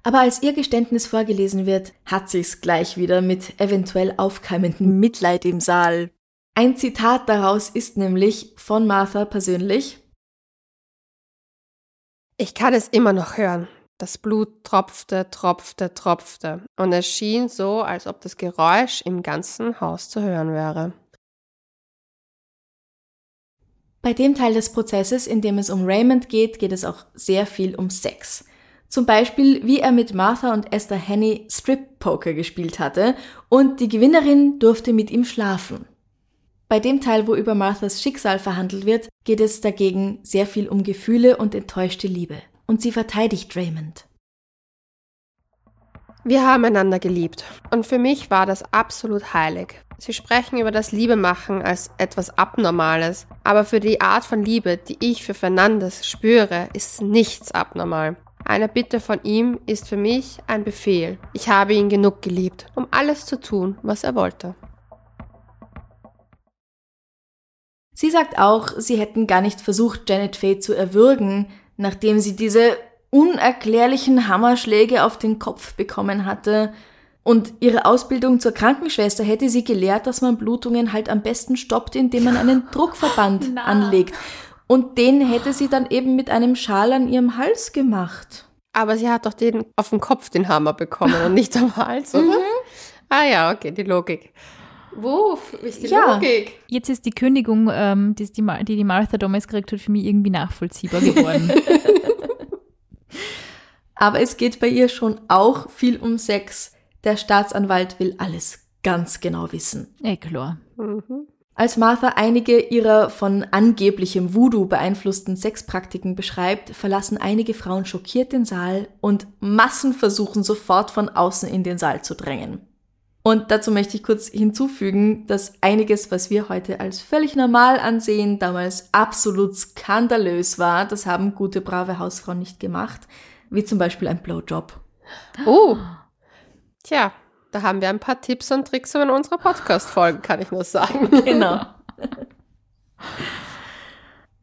Aber als ihr Geständnis vorgelesen wird, hat sich's gleich wieder mit eventuell aufkeimendem Mitleid im Saal. Ein Zitat daraus ist nämlich von Martha persönlich. Ich kann es immer noch hören. Das Blut tropfte, tropfte, tropfte. Und es schien so, als ob das Geräusch im ganzen Haus zu hören wäre. Bei dem Teil des Prozesses, in dem es um Raymond geht, geht es auch sehr viel um Sex. Zum Beispiel, wie er mit Martha und Esther Henney Strip-Poker gespielt hatte und die Gewinnerin durfte mit ihm schlafen. Bei dem Teil, wo über Marthas Schicksal verhandelt wird, geht es dagegen sehr viel um Gefühle und enttäuschte Liebe. Und sie verteidigt Raymond. Wir haben einander geliebt. Und für mich war das absolut heilig. Sie sprechen über das Liebemachen als etwas Abnormales. Aber für die Art von Liebe, die ich für Fernandes spüre, ist nichts abnormal. Eine Bitte von ihm ist für mich ein Befehl. Ich habe ihn genug geliebt, um alles zu tun, was er wollte. Sie sagt auch, sie hätten gar nicht versucht, Janet Fay zu erwürgen, nachdem sie diese unerklärlichen Hammerschläge auf den Kopf bekommen hatte. Und ihre Ausbildung zur Krankenschwester hätte sie gelehrt, dass man Blutungen halt am besten stoppt, indem man einen Druckverband Na. anlegt. Und den hätte sie dann eben mit einem Schal an ihrem Hals gemacht. Aber sie hat doch den auf den Kopf den Hammer bekommen und nicht am Hals, oder? Ah ja, okay, die Logik. Wo ist die Ja. Logik? Jetzt ist die Kündigung, ähm, die, die, die die Martha damals gekriegt hat, für mich irgendwie nachvollziehbar geworden. Aber es geht bei ihr schon auch viel um Sex. Der Staatsanwalt will alles ganz genau wissen. Eh klar. Mhm. Als Martha einige ihrer von angeblichem Voodoo beeinflussten Sexpraktiken beschreibt, verlassen einige Frauen schockiert den Saal und Massen versuchen sofort von außen in den Saal zu drängen. Und dazu möchte ich kurz hinzufügen, dass einiges, was wir heute als völlig normal ansehen, damals absolut skandalös war. Das haben gute, brave Hausfrauen nicht gemacht. Wie zum Beispiel ein Blowjob. Oh. Tja, da haben wir ein paar Tipps und Tricks in unserer Podcast-Folgen, kann ich nur sagen. Genau.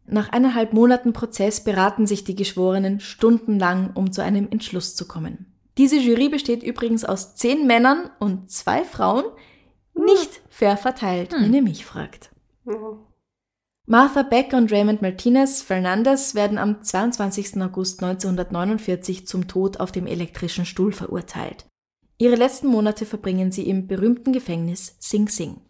Nach eineinhalb Monaten Prozess beraten sich die Geschworenen stundenlang, um zu einem Entschluss zu kommen. Diese Jury besteht übrigens aus zehn Männern und zwei Frauen, nicht fair verteilt, wenn ihr mich fragt. Martha Beck und Raymond Martinez Fernandez werden am 22. August 1949 zum Tod auf dem elektrischen Stuhl verurteilt. Ihre letzten Monate verbringen sie im berühmten Gefängnis Sing Sing.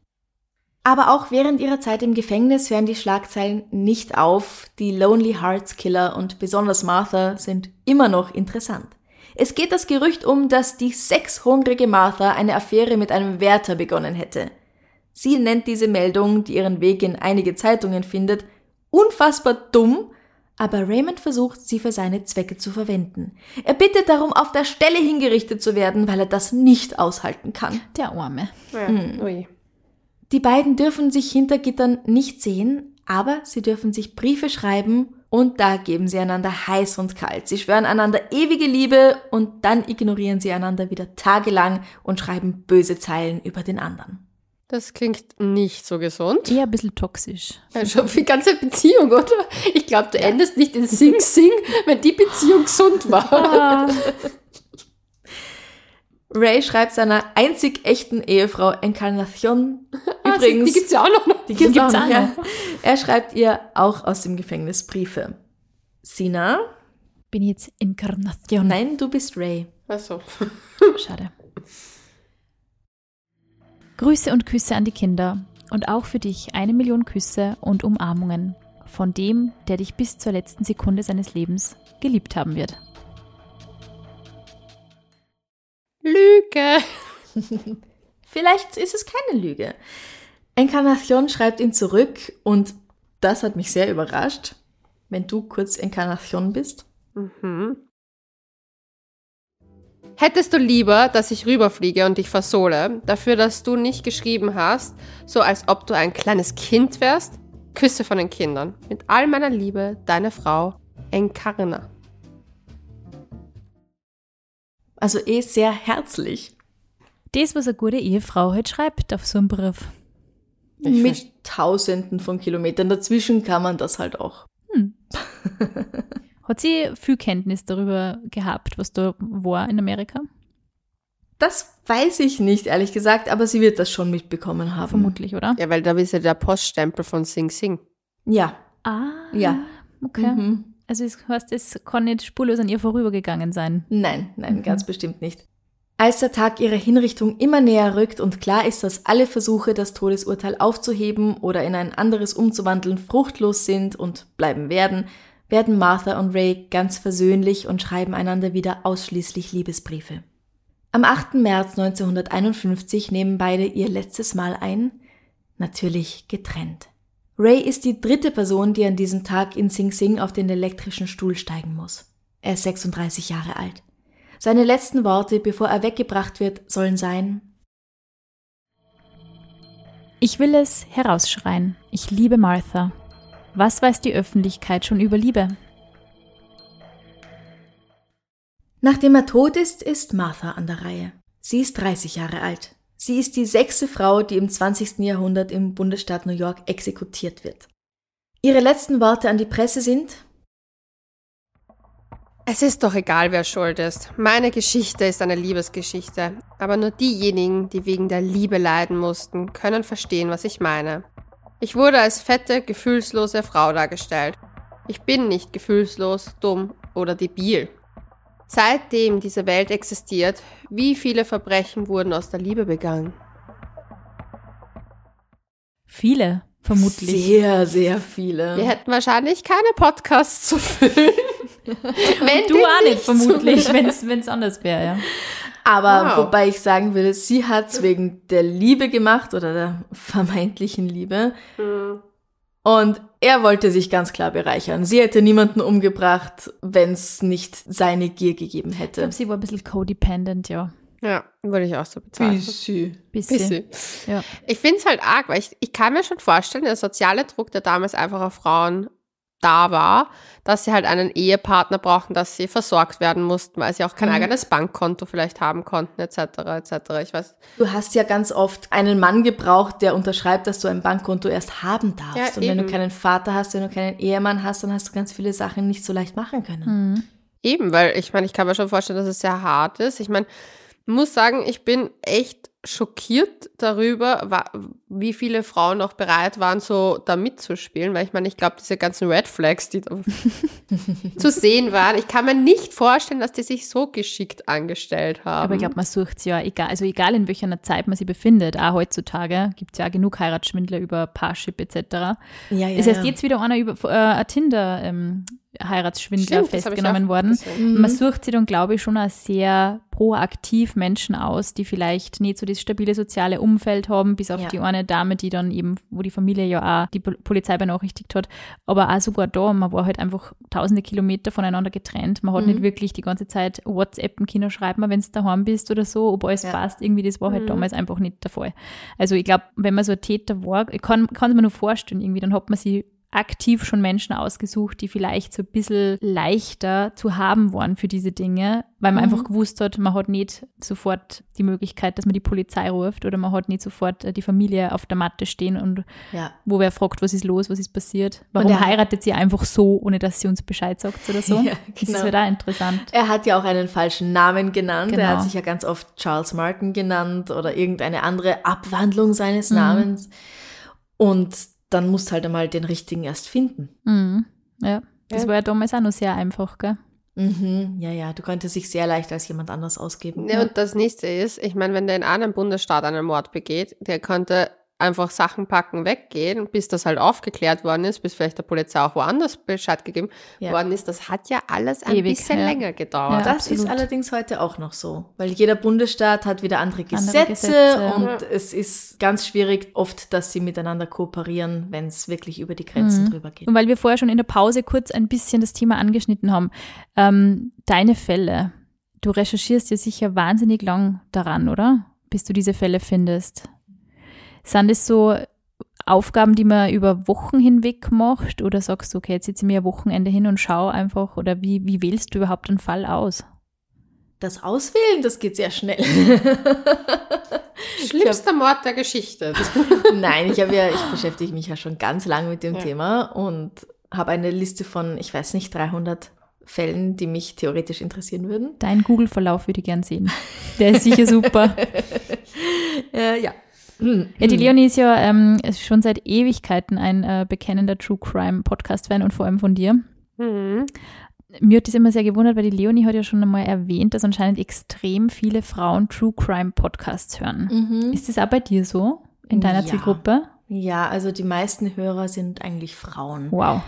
Aber auch während ihrer Zeit im Gefängnis hören die Schlagzeilen nicht auf. Die Lonely Hearts Killer und besonders Martha sind immer noch interessant. Es geht das Gerücht um, dass die sexhungrige Martha eine Affäre mit einem Wärter begonnen hätte. Sie nennt diese Meldung, die ihren Weg in einige Zeitungen findet, unfassbar dumm, aber Raymond versucht, sie für seine Zwecke zu verwenden. Er bittet darum, auf der Stelle hingerichtet zu werden, weil er das nicht aushalten kann. Der Arme. Ja. Ui. Die beiden dürfen sich hinter Gittern nicht sehen, aber sie dürfen sich Briefe schreiben und da geben sie einander heiß und kalt. Sie schwören einander ewige Liebe und dann ignorieren sie einander wieder tagelang und schreiben böse Zeilen über den anderen. Das klingt nicht so gesund. Eher ein bisschen toxisch. Also die ganze Beziehung, oder? Ich glaube, du endest nicht in Sing Sing, wenn die Beziehung gesund war. Ray schreibt seiner einzig echten Ehefrau Encarnacion Ah, übrigens. Die gibt's ja auch noch. Die gibt's gibt's auch auch noch, ja. Er schreibt ihr auch aus dem Gefängnis Briefe. Sina? Bin ich jetzt Inkarnation? Nein, du bist Ray. Achso. Schade. Grüße und Küsse an die Kinder und auch für dich eine Million Küsse und Umarmungen von dem, der dich bis zur letzten Sekunde seines Lebens geliebt haben wird. Lüge. Vielleicht ist es keine Lüge. Encarnacion schreibt ihn zurück und das hat mich sehr überrascht, wenn du kurz Encarnacion bist. Mhm. Hättest du lieber, dass ich rüberfliege und dich versohle, dafür, dass du nicht geschrieben hast, so als ob du ein kleines Kind wärst? Küsse von den Kindern. Mit all meiner Liebe, deine Frau, Encarna. Also eh sehr herzlich. Das, was eine gute Ehefrau halt schreibt auf so einem Brief. Ich Mit Tausenden von Kilometern dazwischen kann man das halt auch. Hat sie viel Kenntnis darüber gehabt, was da war in Amerika? Das weiß ich nicht, ehrlich gesagt, aber sie wird das schon mitbekommen haben. Vermutlich, oder? Ja, weil da ist ja der Poststempel von Sing Sing. Ja. Ah, Ja. Okay. Mhm. Also es heißt, es kann nicht spurlos an ihr vorübergegangen sein. Nein, nein, ganz bestimmt nicht. Als der Tag ihrer Hinrichtung immer näher rückt und klar ist, dass alle Versuche, das Todesurteil aufzuheben oder in ein anderes umzuwandeln, fruchtlos sind und bleiben werden, werden Martha und Ray ganz versöhnlich und schreiben einander wieder ausschließlich Liebesbriefe. Am 8. März 1951 nehmen beide ihr letztes Mal ein, natürlich getrennt. Ray ist die dritte Person, die an diesem Tag in Sing Sing auf den elektrischen Stuhl steigen muss. Er ist 36 Jahre alt. Seine letzten Worte, bevor er weggebracht wird, sollen sein, Ich will es herausschreien. Ich liebe Martha. Was weiß die Öffentlichkeit schon über Liebe? Nachdem er tot ist, ist Martha an der Reihe. Sie ist 30 Jahre alt. Sie ist die sechste Frau, die im 20. Jahrhundert im Bundesstaat New York exekutiert wird. Ihre letzten Worte an die Presse sind, Es ist doch egal, wer schuld ist. Meine Geschichte ist eine Liebesgeschichte. Aber nur diejenigen, die wegen der Liebe leiden mussten, können verstehen, was ich meine. Ich wurde als fette, gefühlslose Frau dargestellt. Ich bin nicht gefühlslos, dumm oder debil. Seitdem diese Welt existiert, wie viele Verbrechen wurden aus der Liebe begangen? Viele, vermutlich. sehr, sehr viele. Wir hätten wahrscheinlich keine Podcasts zu füllen. Wenn Du auch nicht, vermutlich, wenn es anders wäre, ja. Aber Wow. wobei ich sagen will, sie hat's wegen der Liebe gemacht oder der vermeintlichen Liebe. Hm. Und er wollte sich ganz klar bereichern. Sie hätte niemanden umgebracht, wenn's nicht seine Gier gegeben Ich hätte. glaube, sie war ein bisschen codependent, ja. Ja, würde ich auch so bezeichnen. Bisschen. Bisschen. Bisschen. Ja. Ich finde es halt arg, weil ich, ich kann mir schon vorstellen, der soziale Druck, der damals einfach auf Frauen da war, dass sie halt einen Ehepartner brauchten, dass sie versorgt werden mussten, weil sie auch kein Mhm. eigenes Bankkonto vielleicht haben konnten, etc., etc. Ich weiß. Du hast ja ganz oft einen Mann gebraucht, der unterschreibt, dass du ein Bankkonto erst haben darfst. Ja, Und wenn du eben. keinen Vater hast, wenn du keinen Ehemann hast, dann hast du ganz viele Sachen nicht so leicht machen können. Mhm. Eben, weil ich meine, ich kann mir schon vorstellen, dass es sehr hart ist. Ich meine, ich muss sagen, ich bin echt schockiert darüber, wie viele Frauen auch bereit waren, so da mitzuspielen, weil ich meine, ich glaube, diese ganzen Red Flags, die da zu sehen waren, ich kann mir nicht vorstellen, dass die sich so geschickt angestellt haben. Aber ich glaube, man sucht sie ja, egal, also egal in welcher Zeit man sie befindet, auch heutzutage gibt es ja genug Heiratsschwindler über Parship etc. Ja, ja, ist erst ja. jetzt wieder einer über äh, Tinder ähm, Heiratsschwindler Stimmt, festgenommen worden. gesehen. Man sucht sie dann, glaube ich, schon als sehr proaktiv Menschen aus, die vielleicht nicht so das stabile soziale Umfeld haben, bis auf Ja. die eine Dame, die dann eben, wo die Familie ja auch die Pol- Polizei benachrichtigt hat. Aber auch sogar da, man war halt einfach tausende Kilometer voneinander getrennt. Man hat Mhm. nicht wirklich die ganze Zeit WhatsApp im Kino schreiben, wenn es daheim bist oder so, ob alles Ja. passt. Irgendwie, das war halt Mhm. damals einfach nicht der Fall. Also ich glaube, wenn man so ein Täter war, kann, kann es mir nur vorstellen, irgendwie, dann hat man sie aktiv schon Menschen ausgesucht, die vielleicht so ein bisschen leichter zu haben waren für diese Dinge, weil man Mhm. einfach gewusst hat, man hat nicht sofort die Möglichkeit, dass man die Polizei ruft oder man hat nicht sofort äh, die Familie auf der Matte stehen und ja. wo wer fragt, was ist los, was ist passiert, warum er- heiratet sie einfach so, ohne dass sie uns Bescheid sagt oder so. Ja, Das ist genau. halt auch interessant. Er hat ja auch einen falschen Namen genannt. Er Genau. hat sich ja ganz oft Charles Martin genannt oder irgendeine andere Abwandlung seines Mhm. Namens. Und dann musst halt einmal den richtigen erst finden. Mhm. Ja, das Ja. war ja damals auch noch sehr einfach, gell? Mhm, ja, ja, du konntest dich sehr leicht als jemand anders ausgeben. Ja, und das nächste ist, ich meine, wenn der in einem Bundesstaat einen Mord begeht, der könnte einfach Sachen packen, weggehen, bis das halt aufgeklärt worden ist, bis vielleicht der Polizei auch woanders Bescheid gegeben Ja. worden ist. Das hat ja alles ein Ewig, bisschen ja. länger gedauert. Ja. Das ist allerdings heute auch noch so, weil jeder Bundesstaat hat wieder andere Gesetze, Andere Gesetze. und es ist ganz schwierig oft, dass sie miteinander kooperieren, wenn es wirklich über die Grenzen Mhm. drüber geht. Und weil wir vorher schon in der Pause kurz ein bisschen das Thema angeschnitten haben, ähm, deine Fälle, du recherchierst ja sicher wahnsinnig lang daran, oder? Bis du diese Fälle findest. Sind es so Aufgaben, die man über Wochen hinweg macht oder sagst du, okay, jetzt sitze ich mir ein Wochenende hin und schau einfach oder wie, wie wählst du überhaupt einen Fall aus? Das Auswählen, das geht sehr schnell. Schlimmster Mord der Geschichte. Nein, ich habe ja, ich beschäftige mich ja schon ganz lange mit dem Ja. Thema und habe eine Liste von, ich weiß nicht, 300 Fällen, die mich theoretisch interessieren würden. Deinen Google-Verlauf würde ich gern sehen. Der ist sicher super. Äh, ja. Ja, die Leonie ist ja ähm, ist schon seit Ewigkeiten ein äh, bekennender True Crime Podcast-Fan und vor allem von dir. Mhm. Mir hat das immer sehr gewundert, weil die Leonie hat ja schon einmal erwähnt, dass anscheinend extrem viele Frauen True Crime Podcasts hören. Mhm. Ist das auch bei dir so? In deiner Ja. Zielgruppe? Ja, also die meisten Hörer sind eigentlich Frauen. Wow.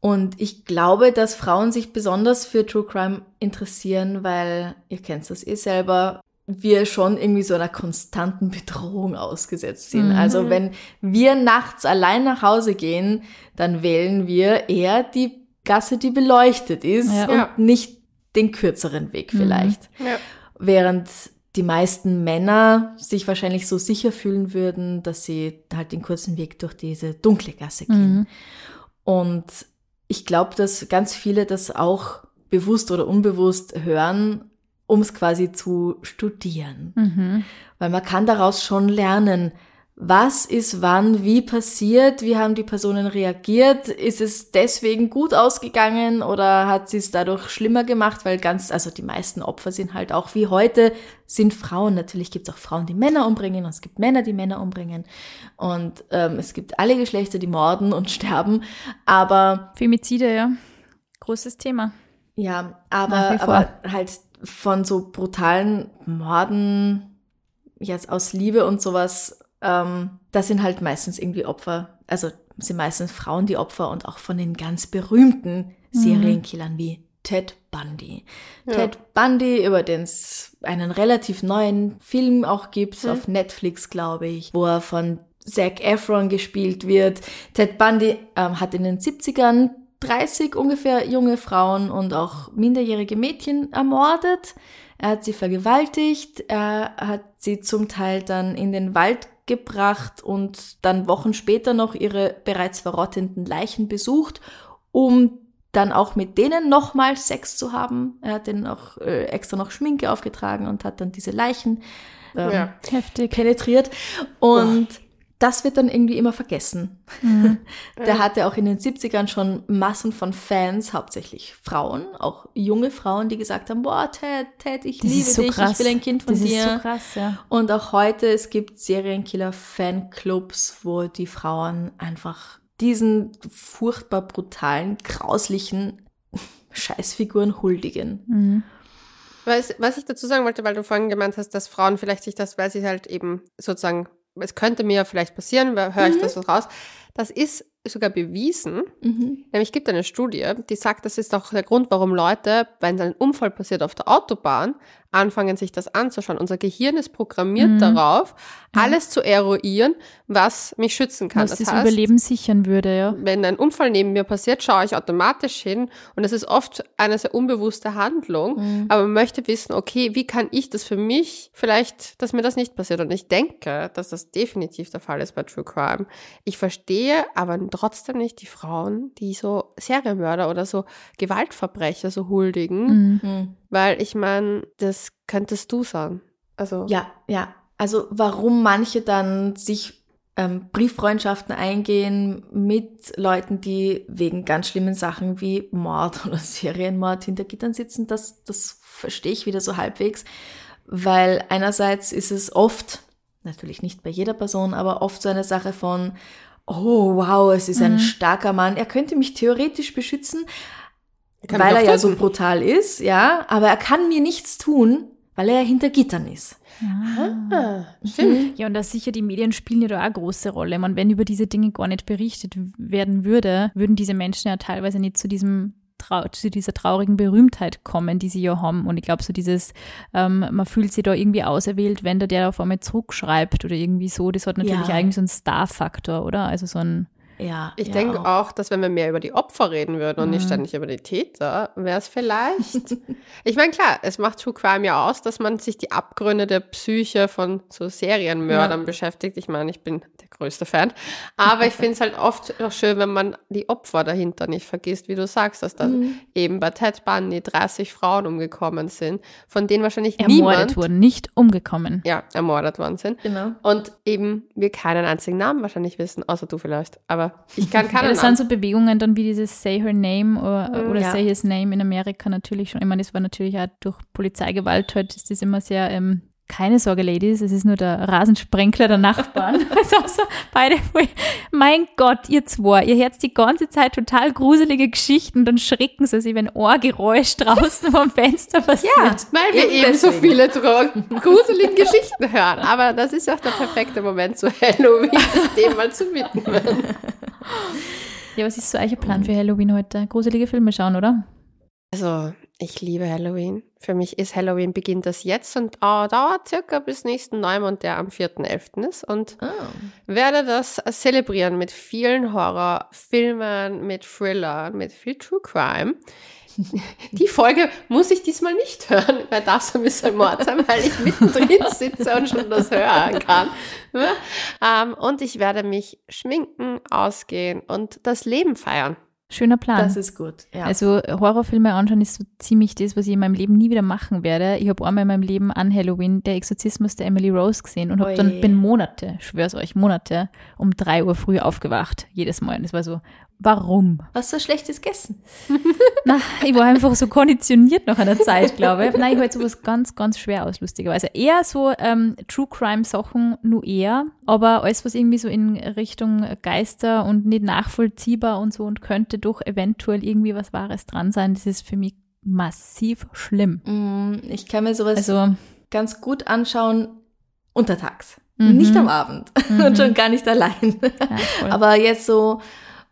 Und ich glaube, dass Frauen sich besonders für True Crime interessieren, weil, ihr kennt das eh selber, wir schon irgendwie so einer konstanten Bedrohung ausgesetzt sind. Mhm. Also wenn wir nachts allein nach Hause gehen, dann wählen wir eher die Gasse, die beleuchtet ist Ja. und Ja. nicht den kürzeren Weg Mhm. vielleicht. Ja. Während die meisten Männer sich wahrscheinlich so sicher fühlen würden, dass sie halt den kurzen Weg durch diese dunkle Gasse gehen. Mhm. Und ich glaube, dass ganz viele das auch bewusst oder unbewusst hören, um es quasi zu studieren. Mhm. Weil man kann daraus schon lernen, was ist wann, wie passiert, wie haben die Personen reagiert, ist es deswegen gut ausgegangen oder hat sie es dadurch schlimmer gemacht, weil ganz, also die meisten Opfer sind halt auch wie heute, sind Frauen. Natürlich gibt es auch Frauen, die Männer umbringen und es gibt Männer, die Männer umbringen und ähm, es gibt alle Geschlechter, die morden und sterben, aber Femizide, ja. Großes Thema. ja, aber, aber halt von so brutalen Morden jetzt aus Liebe und sowas, ähm, das sind halt meistens irgendwie Opfer, also sind meistens Frauen die Opfer und auch von den ganz berühmten Serienkillern wie Ted Bundy. Ted Bundy, über den es einen relativ neuen Film auch gibt, auf Netflix, glaube ich, wo er von Zac Efron gespielt wird. Ted Bundy ähm, hat in den 70ern 30 ungefähr junge Frauen und auch minderjährige Mädchen ermordet. Er hat sie vergewaltigt, er hat sie zum Teil dann in den Wald gebracht und dann Wochen später noch ihre bereits verrottenden Leichen besucht, um dann auch mit denen nochmal Sex zu haben. Er hat denen auch äh, extra noch Schminke aufgetragen und hat dann diese Leichen ähm, Ja. Heftig. penetriert. Und das wird dann irgendwie immer vergessen. Mhm. Der hatte auch in den 70ern schon Massen von Fans, hauptsächlich Frauen, auch junge Frauen, die gesagt haben, boah, Ted, Ted, ich Das liebe so dich, krass. ich will ein Kind von das dir. ist so krass, ja. Und auch heute, es gibt Serienkiller-Fanclubs, wo die Frauen einfach diesen furchtbar brutalen, grauslichen Scheißfiguren huldigen. Mhm. Was, was ich dazu sagen wollte, weil du vorhin gemeint hast, dass Frauen vielleicht sich das, weil sie halt eben sozusagen, es könnte mir ja vielleicht passieren, höre ich das so raus. Das ist sogar bewiesen. Mhm. Nämlich gibt eine Studie, die sagt, das ist auch der Grund, warum Leute, wenn ein Unfall passiert auf der Autobahn, anfangen sich das anzuschauen. Unser Gehirn ist programmiert Mhm. darauf, alles zu eruieren, was mich schützen kann. Was das Überleben sichern würde, ja. wenn ein Unfall neben mir passiert, schaue ich automatisch hin und es ist oft eine sehr unbewusste Handlung, aber man möchte wissen, okay, wie kann ich das für mich vielleicht, dass mir das nicht passiert und ich denke, dass das definitiv der Fall ist bei True Crime. Ich verstehe aber trotzdem nicht die Frauen, die so Serienmörder oder so Gewaltverbrecher so huldigen, Mhm. Weil ich meine, das könntest du sagen. Also Ja, ja. Also warum manche dann sich ähm, Brieffreundschaften eingehen mit Leuten, die wegen ganz schlimmen Sachen wie Mord oder Serienmord hinter Gittern sitzen, das, das verstehe ich wieder so halbwegs. Weil einerseits ist es oft, natürlich nicht bei jeder Person, aber oft so eine Sache von, oh wow, es ist ein starker Mann, er könnte mich theoretisch beschützen, kann weil er ja so brutal ist, ja, aber er kann mir nichts tun, weil er ja hinter Gittern ist. Ah, stimmt. Ja, und da sicher die Medien spielen ja da auch eine große Rolle. Man, wenn über diese Dinge gar nicht berichtet werden würde, würden diese Menschen ja teilweise nicht zu diesem trau zu dieser traurigen Berühmtheit kommen, die sie ja haben. Und ich glaube, so dieses, ähm, man fühlt sich da irgendwie auserwählt, wenn da der auf einmal zurückschreibt oder irgendwie so, das hat natürlich Ja. eigentlich so einen Star-Faktor, oder? Also so ein, Ja. Ich ja, denke auch, dass wenn wir mehr über die Opfer reden würden und nicht ständig über die Täter, wäre es vielleicht. ich meine, klar, es macht True Crime ja aus, dass man sich die Abgründe der Psyche von so Serienmördern beschäftigt. Ich meine, ich bin der größte Fan. Aber ich finde es halt oft noch schön, wenn man die Opfer dahinter nicht vergisst, wie du sagst, dass da eben bei Ted Bundy 30 Frauen umgekommen sind, von denen wahrscheinlich ermordet niemand wurden, nicht umgekommen. ja, ermordet worden sind. Genau. Und eben wir keinen einzigen Namen wahrscheinlich wissen, außer du vielleicht. Aber ich kann Ja, keinen das sind so Bewegungen dann wie dieses Say Her Name oder, oder Ja. Say His Name in Amerika natürlich schon. Ich meine, das war natürlich auch durch Polizeigewalt halt, ist das immer sehr, ähm, keine Sorge, Ladies, es ist nur der Rasensprenkler der Nachbarn. also so beide, mein Gott, ihr zwei, ihr hört die ganze Zeit total gruselige Geschichten, dann schrecken sie sich, wenn ein Geräusch draußen vom Fenster passiert. Weil wir Eben eben so viele gruselige Geschichten hören. Aber das ist ja auch der perfekte Moment zu Halloween, dem mal zu widmen. Ja, was ist so euer Plan für Halloween heute? Gruselige Filme schauen, oder? Also, ich liebe Halloween. Für mich ist Halloween beginnt das jetzt und äh, dauert circa bis nächsten Neumond, der am 4.11. ist. Und Oh. werde das zelebrieren mit vielen Horrorfilmen, mit Thrillern, mit viel True Crime. Die Folge muss ich diesmal nicht hören, weil darf so ein bisschen Mord sein, weil ich mittendrin sitze und schon das hören kann. Ähm, und ich werde mich schminken, ausgehen und das Leben feiern. Schöner Plan. Das ist gut. Ja. Also Horrorfilme anschauen ist so ziemlich das, was ich in meinem Leben nie wieder machen werde. Ich habe einmal in meinem Leben an Halloween der Exorzismus der Emily Rose gesehen und habe dann bin Monate, schwör's euch, Monate um drei Uhr früh aufgewacht. Jedes Mal. Und es war so, warum? Was so schlechtes Gegessen? Na, ich war einfach so konditioniert nach einer Zeit, glaube ich. Nein, ich halte sowas ganz, ganz schwer aus, lustigerweise. Eher so ähm, True Crime Sachen nur eher, aber alles, was irgendwie so in Richtung Geister und nicht nachvollziehbar und so und könnte doch eventuell irgendwie was Wahres dran sein, das ist für mich massiv schlimm. Mm, Ich kann mir sowas Also, ganz gut anschauen untertags. Mhm. Nicht am Abend und schon gar nicht allein. ja. Aber jetzt so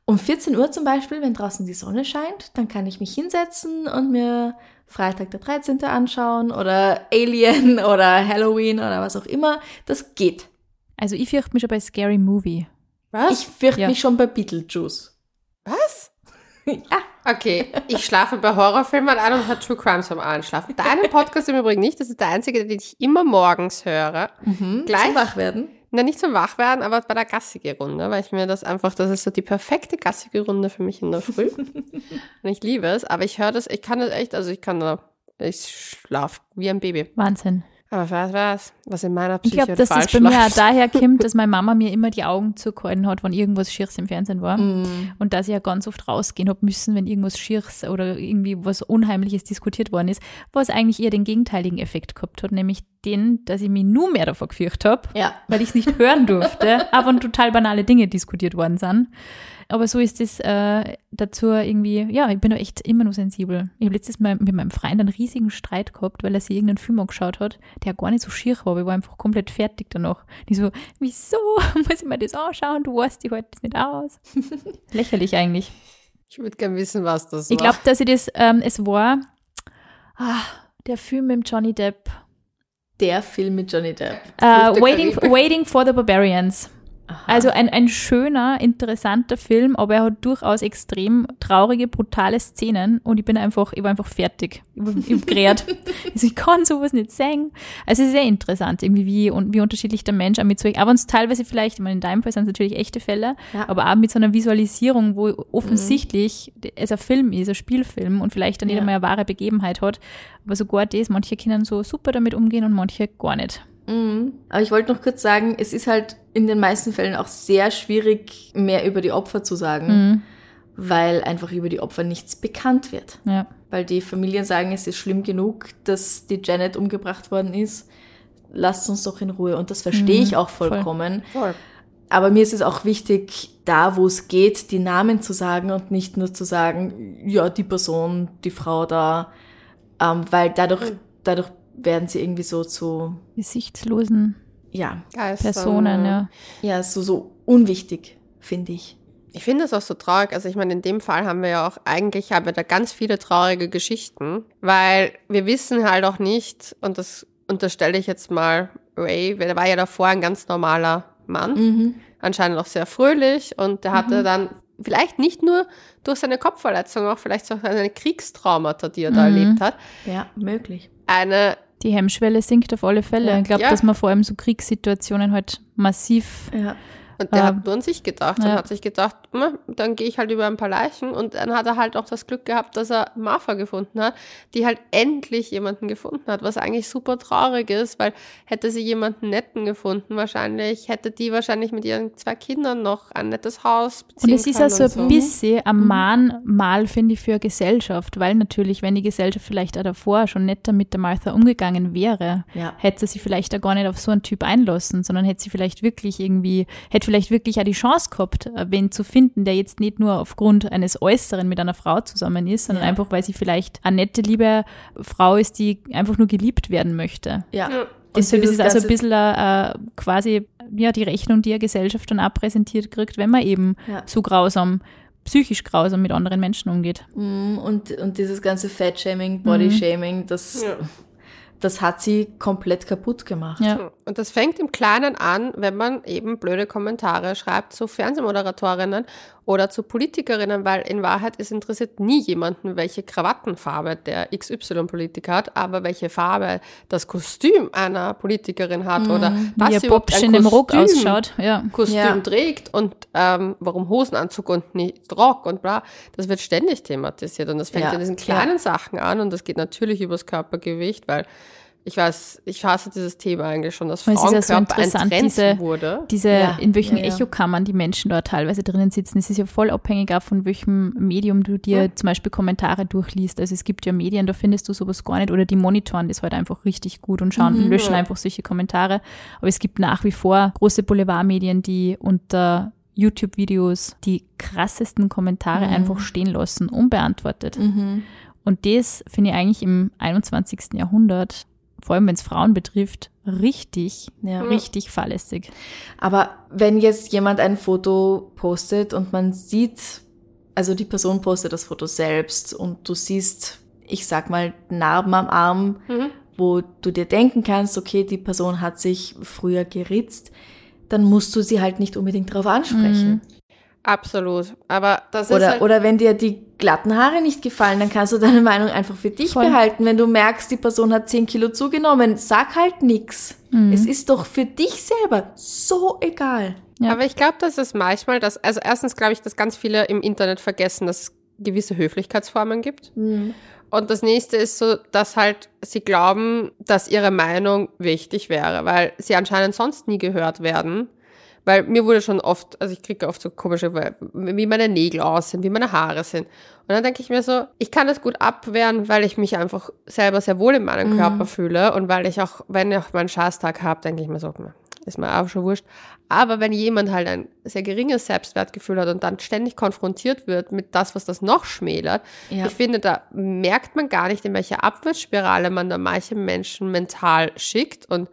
Um 14 Uhr zum Beispiel, wenn draußen die Sonne scheint, dann kann ich mich hinsetzen und mir Freitag der 13. anschauen oder Alien oder Halloween oder was auch immer. Das geht. Also ich fürchte mich schon bei Scary Movie. Was? Ich fürchte Ja. mich schon bei Beetlejuice. Was? ja. Okay, ich schlafe bei Horrorfilmen ein und höre True Crimes am Einschlafen. Deinen Podcast im Übrigen nicht, das ist der einzige, den ich immer morgens höre. Mhm. Gleich- Zum Wachwerden. Na, nicht zum Wachwerden, aber bei der gassige Runde, weil ich mir das einfach, das ist so die perfekte gassige Runde für mich in der Früh. und ich liebe es, aber ich höre das, ich kann das echt, also ich kann da, ich schlaf wie ein Baby. Wahnsinn. Aber was was, was in meiner Ich Psyche glaube, dass das bei mir auch läuft. daher kommt, dass meine Mama mir immer die Augen zugehalten hat, wenn irgendwas Schiers im Fernsehen war. Mhm. Und dass ich ja ganz oft rausgehen hab müssen, wenn irgendwas Schiers oder irgendwie was Unheimliches diskutiert worden ist, was eigentlich eher den gegenteiligen Effekt gehabt hat, nämlich den, dass ich mich nur mehr davor gefürchtet habe, Ja. weil ich es nicht hören durfte, aber wenn total banale Dinge diskutiert worden sind. Aber so ist es äh, dazu irgendwie, ja, ich bin da echt immer nur sensibel. Ich habe letztes Mal mit meinem Freund einen riesigen Streit gehabt, weil er sich irgendeinen Film angeschaut hat, der gar nicht so schier war, aber ich war einfach komplett fertig danach. Die so, wieso muss ich mir das anschauen? Du weißt, ich halte das nicht aus. Lächerlich eigentlich. Ich würde gerne wissen, was das Ich war. glaube, dass ich das, ähm, es war ah, der Film mit Johnny Depp. Der Film mit Johnny Depp. Der Waiting. Waiting for the Barbarians. Aha. Also ein, ein schöner, interessanter Film, aber er hat durchaus extrem traurige, brutale Szenen und ich bin einfach, ich war einfach fertig. Ich ich gerät. also ich kann sowas nicht sehen. Also es ist sehr interessant, irgendwie wie, und wie unterschiedlich der Mensch auch mit so, aber uns teilweise vielleicht, ich meine, in deinem Fall sind es natürlich echte Fälle, Ja. aber auch mit so einer Visualisierung, wo offensichtlich es ein Film ist, ein Spielfilm und vielleicht dann Ja. einmal eine wahre Begebenheit hat. Aber sogar das, manche können so super damit umgehen und manche gar nicht. Mhm. Aber ich wollte noch kurz sagen, es ist halt in den meisten Fällen auch sehr schwierig, mehr über die Opfer zu sagen, Mhm. weil einfach über die Opfer nichts bekannt wird. Ja. Weil die Familien sagen, es ist schlimm genug, dass die Janet umgebracht worden ist. Lasst uns doch in Ruhe. Und das verstehe Mhm, ich auch voll. vollkommen. Voll. Aber mir ist es auch wichtig, da wo es geht, die Namen zu sagen und nicht nur zu sagen, ja, die Person, die Frau da, ähm, weil dadurch, dadurch werden sie irgendwie so zu, Gesichtslosen ja, Geistern, Personen, ja. ja, so, so unwichtig, finde ich. Ich finde es auch so traurig. Also ich meine, in dem Fall haben wir ja auch, eigentlich haben wir da ganz viele traurige Geschichten, weil wir wissen halt auch nicht, und das unterstelle ich jetzt mal Ray, weil er war ja davor ein ganz normaler Mann, Mhm. anscheinend auch sehr fröhlich und der hatte dann vielleicht nicht nur durch seine Kopfverletzung, auch vielleicht auch seine Kriegstraumata, die er da Mhm. erlebt hat, Ja, möglich. eine Die Hemmschwelle sinkt auf alle Fälle. Ja. ich glaube, Ja. dass man vor allem so Kriegssituationen halt massiv. Ja. Und der Ähm, hat nur an sich gedacht und ja. hat sich gedacht, "Na, dann gehe ich halt über ein paar Leichen. Und dann hat er halt auch das Glück gehabt, dass er Martha gefunden hat, die halt endlich jemanden gefunden hat, was eigentlich super traurig ist, weil hätte sie jemanden netten gefunden, wahrscheinlich hätte die wahrscheinlich mit ihren zwei Kindern noch ein nettes Haus Und beziehen es ist können auch so und ein bisschen ein Mahnmal, finde ich, für Gesellschaft, weil natürlich, wenn die Gesellschaft vielleicht auch davor schon netter mit der Martha umgegangen wäre, Ja. hätte sie vielleicht auch gar nicht auf so einen Typ einlassen, sondern hätte sie vielleicht wirklich irgendwie, hätte vielleicht wirklich auch die Chance gehabt, äh, wen zu finden, der jetzt nicht nur aufgrund eines Äußeren mit einer Frau zusammen ist, sondern Ja. einfach, weil sie vielleicht eine nette, liebe Frau ist, die einfach nur geliebt werden möchte. Ja. Ja. Deshalb ist es also ein bisschen äh, quasi ja, die Rechnung, die eine Gesellschaft dann abpräsentiert kriegt, wenn man eben Ja. so grausam, psychisch grausam mit anderen Menschen umgeht. Mm, Und, und dieses ganze Fat-Shaming, Body-Shaming, das, Ja. Das hat sie komplett kaputt gemacht. Ja. Und das fängt im Kleinen an, wenn man eben blöde Kommentare schreibt zu Fernsehmoderatorinnen oder zu Politikerinnen, weil in Wahrheit es interessiert nie jemanden, welche Krawattenfarbe der XY-Politiker hat, aber welche Farbe das Kostüm einer Politikerin hat oder was Wie ihr sie überhaupt ein in dem Rock Kostüm- ausschaut. Ja. Kostüm Ja. trägt und ähm, warum Hosenanzug und nicht Rock und bla. Das wird ständig thematisiert und das fängt Ja, in diesen kleinen Sachen an und das geht natürlich übers Körpergewicht, weil ich weiß, ich hasse dieses Thema eigentlich schon, dass Aber es ist ja so Frauenkörper interessant, ein Trend diese- wurde. Diese, Ja, in welchen ja, ja. Echokammern die Menschen da teilweise drinnen sitzen. Es ist ja voll abhängig auch von welchem Medium du dir zum Beispiel Kommentare durchliest. Also es gibt ja Medien, da findest du sowas gar nicht oder die monitoren das halt einfach richtig gut und schauen, löschen Ja. einfach solche Kommentare. Aber es gibt nach wie vor große Boulevardmedien, die unter YouTube-Videos die krassesten Kommentare einfach stehen lassen, unbeantwortet. Mhm. Und das finde ich eigentlich im 21. Jahrhundert vor allem wenn es Frauen betrifft, richtig, Ja. richtig fahrlässig. Aber wenn jetzt jemand ein Foto postet und man sieht, also die Person postet das Foto selbst und du siehst, ich sag mal, Narben am Arm, Mhm. wo du dir denken kannst, okay, die Person hat sich früher geritzt, dann musst du sie halt nicht unbedingt darauf ansprechen. Absolut. Aber das ist Oder, halt, oder wenn dir die glatten Haare nicht gefallen, dann kannst du deine Meinung einfach für dich Voll. behalten. Wenn du merkst, die Person hat 10 Kilo zugenommen, sag halt nix. Mhm. Es ist doch für dich selber so egal. Ja. Aber ich glaube, dass es manchmal, dass, also erstens glaube ich, dass ganz viele im Internet vergessen, dass es gewisse Höflichkeitsformen gibt. Und das nächste ist so, dass halt sie glauben, dass ihre Meinung wichtig wäre, weil sie anscheinend sonst nie gehört werden. Weil mir wurde schon oft, also ich kriege oft so komische, wie meine Nägel aussehen, wie meine Haare sind. Und dann denke ich mir so, ich kann das gut abwehren, weil ich mich einfach selber sehr wohl in meinem Körper fühle und weil ich auch, wenn ich auch meinen Scheißtag habe, denke ich mir so, na, ist mir auch schon wurscht. Aber wenn jemand halt ein sehr geringes Selbstwertgefühl hat und dann ständig konfrontiert wird mit das, was das noch schmälert, Ja. ich finde, da merkt man gar nicht, in welche Abwärtsspirale man da manche Menschen mental schickt und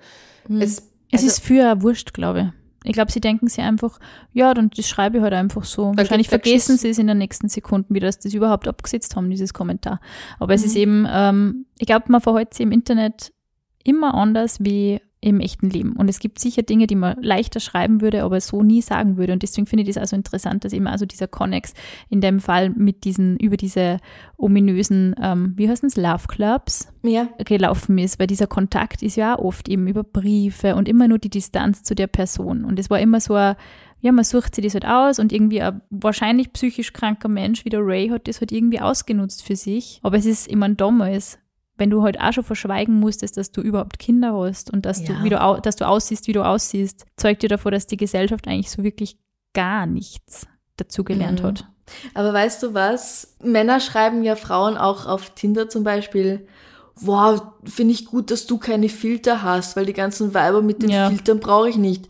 es, Es also, ist für wurscht, glaube ich. Ich glaube, sie denken sich einfach, ja, dann das schreibe ich halt einfach so. Wahrscheinlich gibt's ein vergessen sie es in den nächsten Sekunden wieder, dass sie das überhaupt abgesetzt haben, dieses Kommentar. Aber es Mhm. ist eben, ähm, ich glaube, man verhält sich im Internet immer anders wie im echten Leben. Und es gibt sicher Dinge, die man leichter schreiben würde, aber so nie sagen würde. Und deswegen finde ich das also interessant, dass eben also dieser Connex in dem Fall mit diesen, über diese ominösen, ähm, wie heißen es, Love Clubs, Ja. gelaufen ist, weil dieser Kontakt ist ja oft eben über Briefe und immer nur die Distanz zu der Person. Und es war immer so ein, ja, man sucht sich das halt aus und irgendwie ein wahrscheinlich psychisch kranker Mensch wie der Ray hat das halt irgendwie ausgenutzt für sich. Aber es ist immer damals, wenn du halt auch schon verschweigen musstest, dass du überhaupt Kinder hast und dass Ja. du, wie du, au- dass du aussiehst, wie du aussiehst, zeugt dir davor, dass die Gesellschaft eigentlich so wirklich gar nichts dazugelernt Mhm. hat. Aber weißt du was? Männer schreiben ja Frauen auch auf Tinder zum Beispiel, wow, finde ich gut, dass du keine Filter hast, weil die ganzen Weiber mit den Ja. Filtern brauche ich nicht.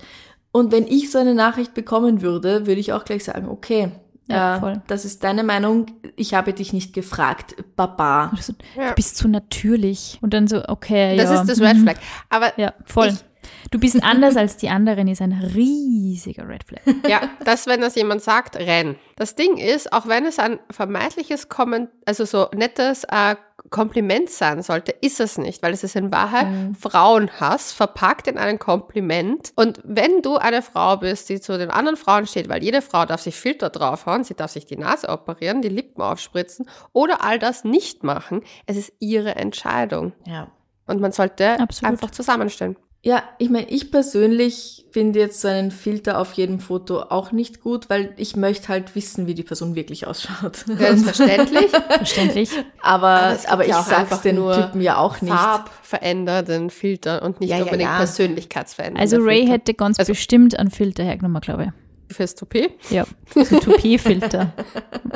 Und wenn ich so eine Nachricht bekommen würde, würde ich auch gleich sagen, okay, Ja, äh, voll. das ist deine Meinung, ich habe dich nicht gefragt, Baba. Oder so, Ja. Du bist zu natürlich. Und dann so, okay, das ja. ist das Red mhm. Flag. Aber Ja, voll. Ich- du bist anders als die anderen, ist ein riesiger Red Flag. Ja, das, wenn das jemand sagt, renn. Das Ding ist, auch wenn es ein vermeintliches Komment, also so nettes äh, Kompliment sein sollte, ist es nicht, weil es ist in Wahrheit Frauenhass verpackt in ein Kompliment. Und wenn du eine Frau bist, die zu den anderen Frauen steht, weil jede Frau darf sich Filter draufhauen, sie darf sich die Nase operieren, die Lippen aufspritzen oder all das nicht machen, es ist ihre Entscheidung. Ja. Und man sollte Absolut. einfach zusammenstehen. Ja, ich meine, ich persönlich finde jetzt so einen Filter auf jedem Foto auch nicht gut, weil ich möchte halt wissen, wie die Person wirklich ausschaut. Selbstverständlich. Verständlich. aber Aber es aber ich ja auch sag's einfach den nur Typen ja auch nicht. farbverändernden Filtern und nicht Ja, ja, unbedingt ja. persönlichkeitsverändernden Also Ray Filter. hätte ganz Also- bestimmt einen Filter hergenommen, glaube ich. Fürs Toupet. Ja, so Toupet-Filter.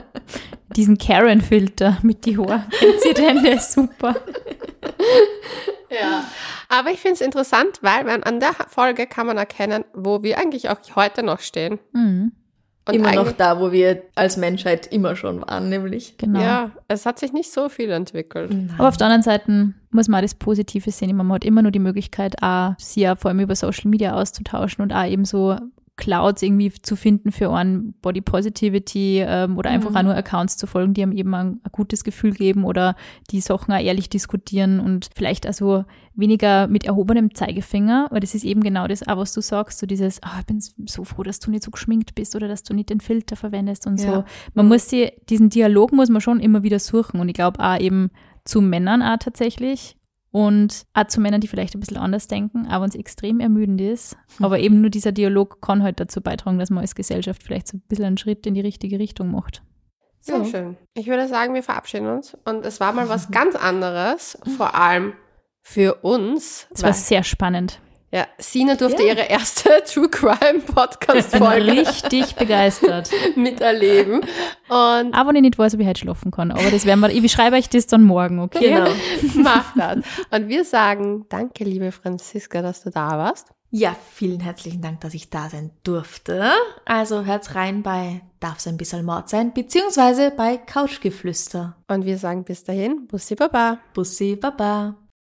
Diesen Karen-Filter mit die Haare. Kennt ihr den? Der ist super. Ja. Aber ich finde es interessant, weil man an der Folge kann man erkennen, wo wir eigentlich auch heute noch stehen. Mhm, Und immer noch da, wo wir als Menschheit immer schon waren, nämlich. genau. Ja, es hat sich nicht so viel entwickelt. Aber auf der anderen Seite muss man auch das Positive sehen. Man hat immer nur die Möglichkeit, auch sie ja vor allem über Social Media auszutauschen und auch eben so Clouds irgendwie zu finden für einen Body Positivity ähm, oder einfach auch nur Accounts zu folgen, die einem eben ein, ein gutes Gefühl geben oder die Sachen auch ehrlich diskutieren und vielleicht also weniger mit erhobenem Zeigefinger, weil das ist eben genau das, auch was du sagst, so dieses, ah, ich bin so froh, dass du nicht so geschminkt bist oder dass du nicht den Filter verwendest und so. Ja. Man muss sie, diesen Dialog muss man schon immer wieder suchen und ich glaube auch eben zu Männern auch tatsächlich und auch zu Männern, die vielleicht ein bisschen anders denken, aber uns extrem ermüdend ist. Aber eben nur dieser Dialog kann halt dazu beitragen, dass man als Gesellschaft vielleicht so ein bisschen einen Schritt in die richtige Richtung macht. Sehr Ja. schön. Ich würde sagen, wir verabschieden uns. Und es war mal was ganz anderes, vor allem für uns. Es war sehr spannend. Ja, Sina durfte Ja. ihre erste True Crime Ich bin Podcast-Folge richtig begeistert. miterleben. Und Auch wenn ich nicht weiß, ob ich heute schlafen kann. Aber das werden wir, ich beschreibe euch das dann morgen, okay? Genau. Mach das. Und wir sagen, danke, liebe Franziska, dass du da warst. Ja, vielen herzlichen Dank, dass ich da sein durfte. Also hört's rein bei Darf's ein bisschen Mord sein, beziehungsweise bei Couchgeflüster. Und wir sagen bis dahin, Bussi Baba. Bussi Baba.